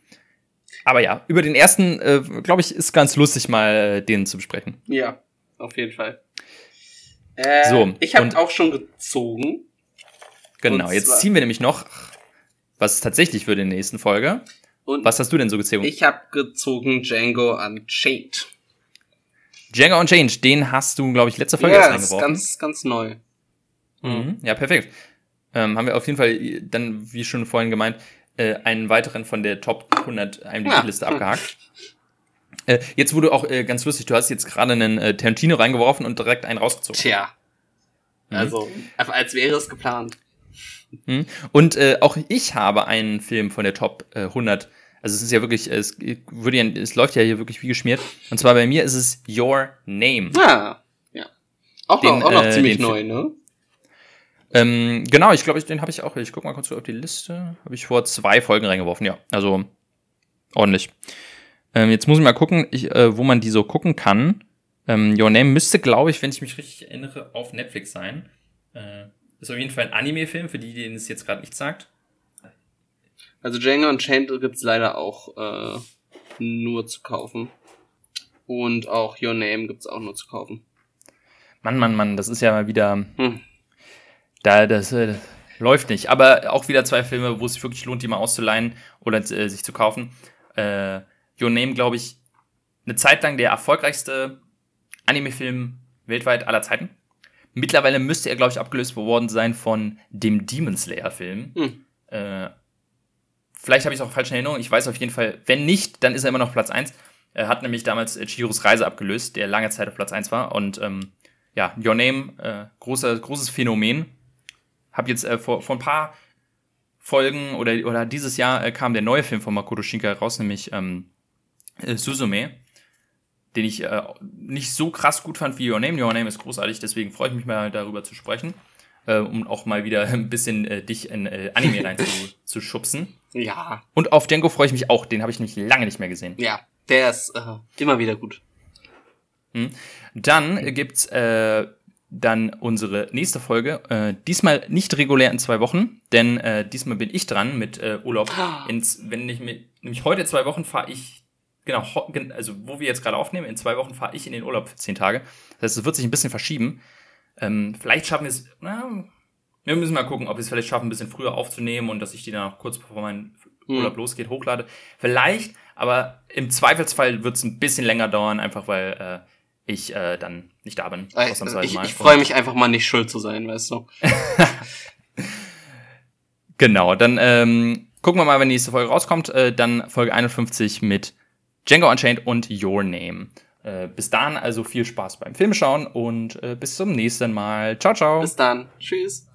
Aber ja, über den ersten, äh, glaube ich, ist ganz lustig, mal äh, den zu besprechen. Ja, auf jeden Fall. Äh, so, ich habe auch schon gezogen. Genau, jetzt ziehen wir nämlich noch, was tatsächlich für die nächsten Folge. Und was hast du denn so gezogen? Ich habe gezogen Django Unchained. Django Unchained, den hast du, glaube ich, letzte Folge ja, erst eingeworfen. Ja, ganz, ganz neu. Mhm. Ja, perfekt. Ähm, haben wir auf jeden Fall dann, wie schon vorhin gemeint, äh, einen weiteren von der Top 100 IMDb-Liste ja. abgehakt. Äh, jetzt wurde auch äh, ganz lustig, du hast jetzt gerade einen äh, Tarantino reingeworfen und direkt einen rausgezogen. Tja. Mhm. Also, als wäre es geplant. Mhm. Und äh, auch ich habe einen Film von der Top äh, 100 also es ist ja wirklich, es, würde ja, es läuft ja hier wirklich wie geschmiert. Und zwar bei mir ist es Your Name. Ah, ja. Auch, den, noch, auch noch äh, ziemlich neu, ne? Ähm, genau, ich glaube, den habe ich auch. Ich gucke mal kurz auf die Liste. Habe ich vor zwei Folgen reingeworfen, ja. Also Ordentlich. Ähm, jetzt muss ich mal gucken, ich, äh, wo man die so gucken kann. Ähm, Your Name müsste, glaube ich, wenn ich mich richtig erinnere, auf Netflix sein. Äh, ist auf jeden Fall ein Anime-Film, für die, denen es jetzt gerade nicht sagt. Also Django und Chained gibt's leider auch äh, nur zu kaufen. Und auch Your Name gibt's auch nur zu kaufen. Mann, Mann, Mann, das ist ja mal wieder. Hm. Da, das äh, läuft nicht. Aber auch wieder zwei Filme, wo es sich wirklich lohnt, die mal auszuleihen oder äh, sich zu kaufen. Äh, Your Name, glaube ich, eine Zeit lang der erfolgreichste Anime-Film weltweit aller Zeiten. Mittlerweile müsste er, glaube ich, abgelöst worden sein von dem Demon Slayer-Film. Hm. Äh, vielleicht habe ich es auch falsch in Erinnerung. Ich weiß auf jeden Fall, wenn nicht, dann ist er immer noch Platz 1. Er hat nämlich damals äh, Chihiros Reise abgelöst, der lange Zeit auf Platz 1 war. Und ähm, ja, Your Name, äh, großer, großes Phänomen. Hab jetzt äh, vor, vor ein paar Folgen oder, oder dieses Jahr äh, kam der neue Film von Makoto Shinkai raus, nämlich ähm, äh, Suzume den ich äh, nicht so krass gut fand wie Your Name. Your Name ist großartig, deswegen freue ich mich mal darüber zu sprechen, äh, um auch mal wieder ein bisschen äh, dich in äh, Anime [laughs] rein zu, zu schubsen. Ja. Und auf Django freue ich mich auch, den habe ich nämlich lange nicht mehr gesehen. Ja, der ist äh, immer wieder gut. Hm. Dann gibt's äh, dann unsere nächste Folge. Äh, diesmal nicht regulär in zwei Wochen, denn äh, diesmal bin ich dran mit äh, Urlaub. Ah. Ins, wenn ich mit, nämlich heute zwei Wochen fahre ich genau, also wo wir jetzt gerade aufnehmen, in zwei Wochen fahre ich in den Urlaub für zehn Tage. Das heißt, es wird sich ein bisschen verschieben. Ähm, vielleicht schaffen wir es, na, wir müssen mal gucken, ob wir es vielleicht schaffen, ein bisschen früher aufzunehmen und dass ich die dann auch kurz bevor mein hm. Urlaub losgeht, hochlade. Vielleicht, aber im Zweifelsfall wird es ein bisschen länger dauern, einfach weil äh, ich äh, dann nicht da bin. Äh, ich, ich freue mich einfach mal nicht schuld zu sein, weißt du. [laughs] genau, dann ähm, gucken wir mal, wenn die nächste Folge rauskommt. Äh, dann Folge 51 mit Django Unchained und Your Name. Äh, bis dann also viel Spaß beim Filmschauen und äh, bis zum nächsten Mal. Ciao, ciao. Bis dann. Tschüss.